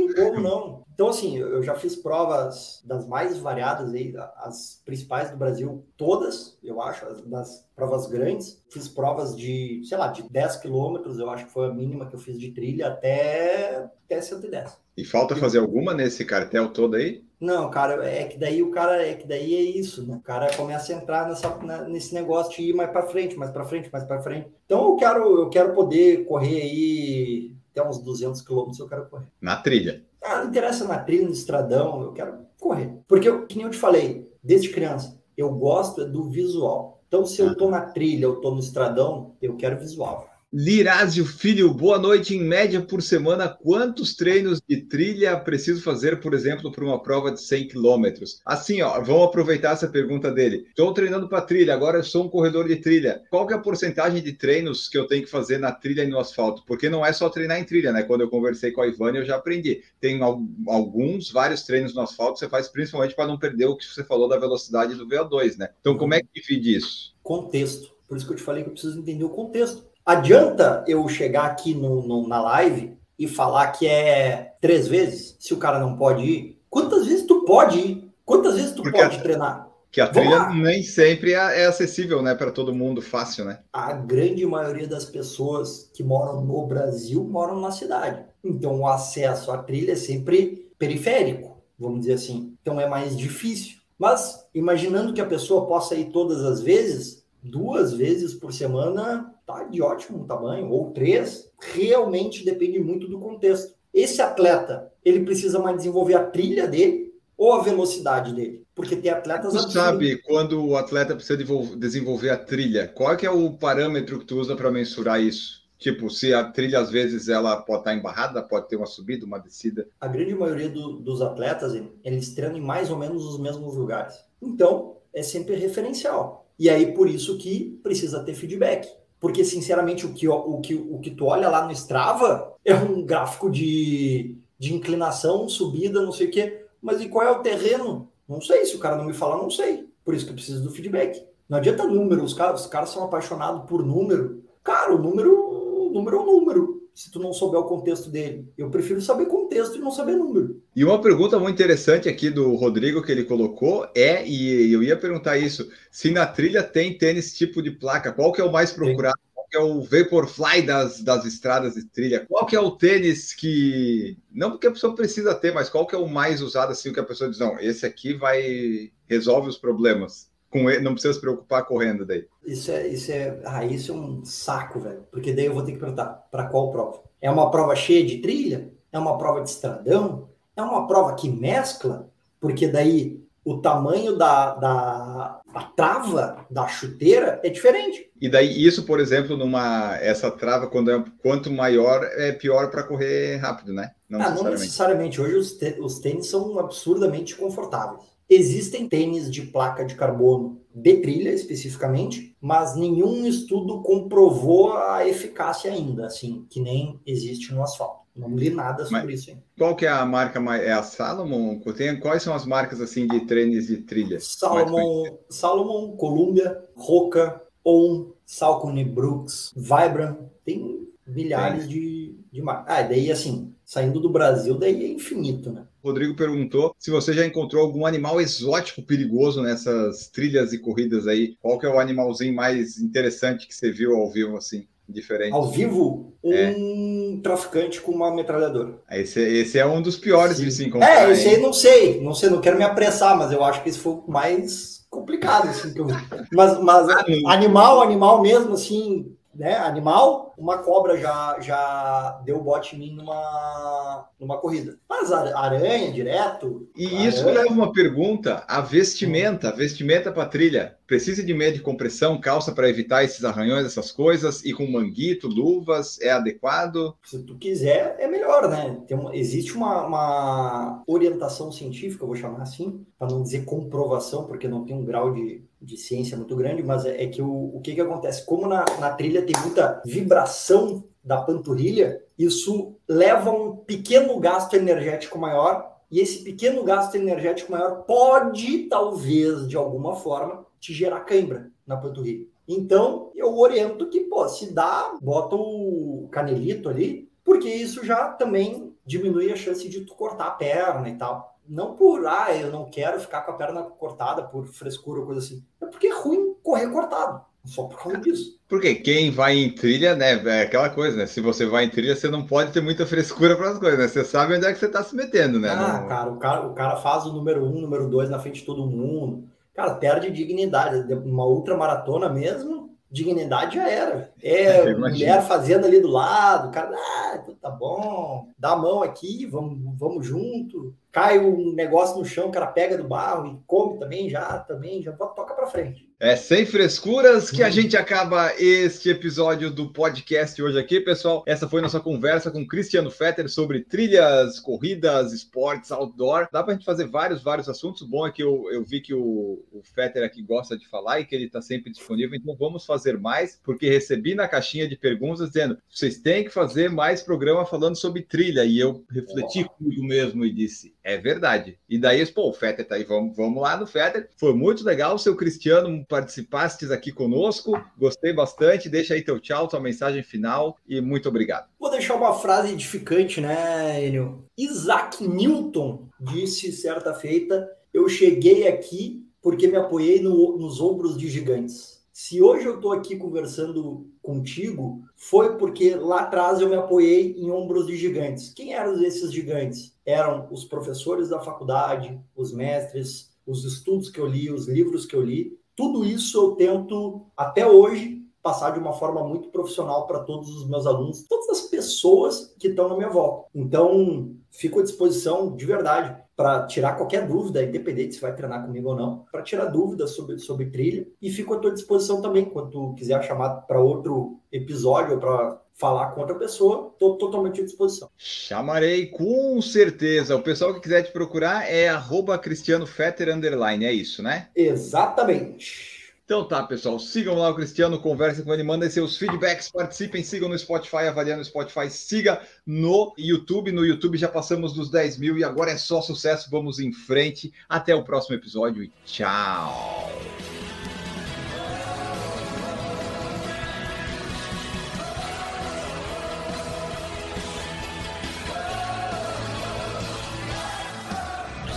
Não tem como não. Então, assim, eu já fiz provas das mais variadas aí, as principais do Brasil, todas, eu acho, das provas grandes. Fiz provas de, sei lá, de 10 quilômetros, eu acho que foi a mínima que eu fiz de trilha, até, até 110. E falta fazer alguma nesse cartel todo aí? Não, cara, é que daí o cara, é que daí é isso, né? O cara começa a entrar nessa, nesse negócio de ir mais para frente, mais para frente, mais para frente. Então eu quero, eu quero poder correr aí até uns 200 quilômetros, eu quero correr. Na trilha? Ah, não interessa na trilha, no estradão, eu quero correr. Porque, eu, que nem eu te falei, desde criança, eu gosto do visual. Então, se eu tô na trilha, eu tô no estradão, eu quero visual. Lirásio Filho, boa noite. Em média por semana, quantos treinos de trilha preciso fazer, por exemplo, para uma prova de 100 quilômetros? Assim, ó, vamos aproveitar essa pergunta dele. Estou treinando para trilha, agora eu sou um corredor de trilha. Qual que é a porcentagem de treinos que eu tenho que fazer na trilha e no asfalto? Porque não é só treinar em trilha, né? Quando eu conversei com a Ivane, eu já aprendi. Tem alguns, vários treinos no asfalto, você faz principalmente para não perder o que você falou da velocidade do VO2, né? Então, como é que divide isso? Contexto. Por isso que eu te falei que eu preciso entender o contexto. Adianta eu chegar aqui no, no, na live e falar que é três vezes, se o cara não pode ir? Quantas vezes tu pode ir? Quantas vezes tu Porque pode a, treinar? Que a trilha nem sempre é, é acessível, né, para todo mundo, fácil, né? A grande maioria das pessoas que moram no Brasil moram na cidade. Então o acesso à trilha é sempre periférico, vamos dizer assim. Então é mais difícil. Mas imaginando que a pessoa possa ir todas as vezes, duas vezes por semana tá de ótimo tamanho, ou três, realmente depende muito do contexto. Esse atleta, ele precisa mais desenvolver a trilha dele ou a velocidade dele? Porque tem atletas... Tu sabe quando o atleta precisa desenvolver a trilha, qual é, é o parâmetro que tu usa para mensurar isso? Tipo, se a trilha às vezes ela pode estar embarrada, pode ter uma subida, uma descida. A grande maioria do, dos atletas, eles treinam em mais ou menos os mesmos lugares. Então, é sempre referencial. E aí, por isso que precisa ter feedback. Porque, sinceramente, o que, o, que, o que tu olha lá no Strava é um gráfico de, de inclinação, subida, não sei o quê. Mas e qual é o terreno? Não sei. Se o cara não me falar, não sei. Por isso que eu preciso do feedback. Não adianta número. Os caras, os caras são apaixonados por número. Cara, o número, o número é o número se tu não souber o contexto dele. Eu prefiro saber contexto e não saber número. E uma pergunta muito interessante aqui do Rodrigo que ele colocou é, e eu ia perguntar isso, se na trilha tem tênis tipo de placa, qual que é o mais procurado? Qual que é o Vaporfly das, das estradas de trilha? Qual que é o tênis que, não porque a pessoa precisa ter, mas qual que é o mais usado assim, que a pessoa diz, não, esse aqui vai, resolve os problemas? Com ele, não precisa se preocupar correndo daí. Isso é, isso é, ah, isso é um saco, velho. Porque daí eu vou ter que perguntar para qual prova? É uma prova cheia de trilha? É uma prova de estradão? É uma prova que mescla? Porque daí o tamanho da, da a trava da chuteira é diferente. E daí isso, por exemplo, numa essa trava quando é quanto maior é pior para correr rápido, né? Não, ah, necessariamente. não necessariamente. Hoje os, os tênis são absurdamente confortáveis. Existem tênis de placa de carbono de trilha especificamente, mas nenhum estudo comprovou a eficácia ainda, assim, que nem existe no asfalto. Não li nada sobre mas isso ainda. Qual que é a marca mais é a Salomon? Tem, quais são as marcas assim de tênis de trilha? Salomon, Salomon, Columbia, Roca, On, Salcone Brooks, Vibram, tem milhares de, de marcas. Ah, daí assim, saindo do Brasil, daí é infinito, né? Rodrigo perguntou se você já encontrou algum animal exótico perigoso nessas trilhas e corridas aí. Qual que é o animalzinho mais interessante que você viu ao vivo, assim, diferente? Ao vivo, é. um é. traficante com uma metralhadora. Esse, esse é um dos piores Sim. de se encontrar. É, esse aí não sei, não sei, não quero me apressar, mas eu acho que esse foi o mais complicado, assim, que eu... Mas, mas ah, animal, animal mesmo, assim, né, animal, uma cobra já, já deu bote em mim numa, numa corrida. Mas aranha direto. E aranha... isso leva uma pergunta: a vestimenta, a vestimenta para trilha, precisa de meia de compressão, calça para evitar esses arranhões, essas coisas, e com manguito, luvas, é adequado? Se tu quiser, é melhor, né? Tem uma, existe uma, uma orientação científica, vou chamar assim, para não dizer comprovação, porque não tem um grau de, de ciência muito grande, mas é, é que o, o que, que acontece? Como na, na trilha tem muita vibração da panturrilha, isso leva a um pequeno gasto energético maior, e esse pequeno gasto energético maior pode, talvez, de alguma forma, te gerar cãibra na panturrilha. Então, eu oriento que, pô, se dá, bota o canelito ali, porque isso já também diminui a chance de tu cortar a perna e tal. Não por, ah, eu não quero ficar com a perna cortada por frescura ou coisa assim. É porque é ruim correr cortado. Só por causa disso. Porque quem vai em trilha, né, é aquela coisa, né? Se você vai em trilha, você não pode ter muita frescura para as coisas, né? Você sabe onde é que você está se metendo, né? Ah, cara, o cara, o cara faz o número um, número dois na frente de todo mundo cara, perde dignidade. Uma outra maratona mesmo, dignidade já era. É, mulher fazendo ali do lado, cara, ah, então tá bom, dá a mão aqui, vamos, vamos junto cai um negócio no chão, o cara pega do barro e come também, já, também, já toca para frente. É sem frescuras que a gente acaba este episódio do podcast hoje aqui, pessoal. Essa foi nossa conversa com Cristiano Fetter sobre trilhas, corridas, esportes, outdoor. Dá para a gente fazer vários, vários assuntos. O bom é que eu, eu vi que o, o Fetter aqui gosta de falar e que ele está sempre disponível. Então vamos fazer mais, porque recebi na caixinha de perguntas dizendo: vocês têm que fazer mais programa falando sobre trilha. E eu refleti comigo mesmo e disse: é verdade. E daí, pô, o Fetter tá aí, vamos, vamos lá no Fetter. Foi muito legal, seu Cristiano, participastes aqui conosco. Gostei bastante. Deixa aí teu tchau, tua mensagem final e muito obrigado. Vou deixar uma frase edificante, né, Enio? Isaac Newton disse certa feita: Eu cheguei aqui porque me apoiei no, nos ombros de gigantes. Se hoje eu estou aqui conversando contigo, foi porque lá atrás eu me apoiei em ombros de gigantes. Quem eram esses gigantes? Eram os professores da faculdade, os mestres, os estudos que eu li, os livros que eu li. Tudo isso eu tento, até hoje, passar de uma forma muito profissional para todos os meus alunos, todas as pessoas que estão na minha volta. Então, fico à disposição de verdade para tirar qualquer dúvida, independente se vai treinar comigo ou não, para tirar dúvidas sobre, sobre trilha. E fico à tua disposição também, quando tu quiser chamar para outro episódio ou para falar com outra pessoa, estou totalmente à disposição. Chamarei com certeza. O pessoal que quiser te procurar é arroba Cristiano Fetter, é isso, né? Exatamente. Então tá, pessoal, sigam lá o Cristiano, conversem com ele, mandem seus feedbacks, participem, sigam no Spotify, avaliando no Spotify, siga no YouTube. No YouTube já passamos dos 10 mil e agora é só sucesso. Vamos em frente. Até o próximo episódio e tchau!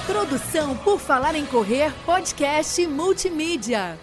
Produção por Falar em Correr, podcast multimídia.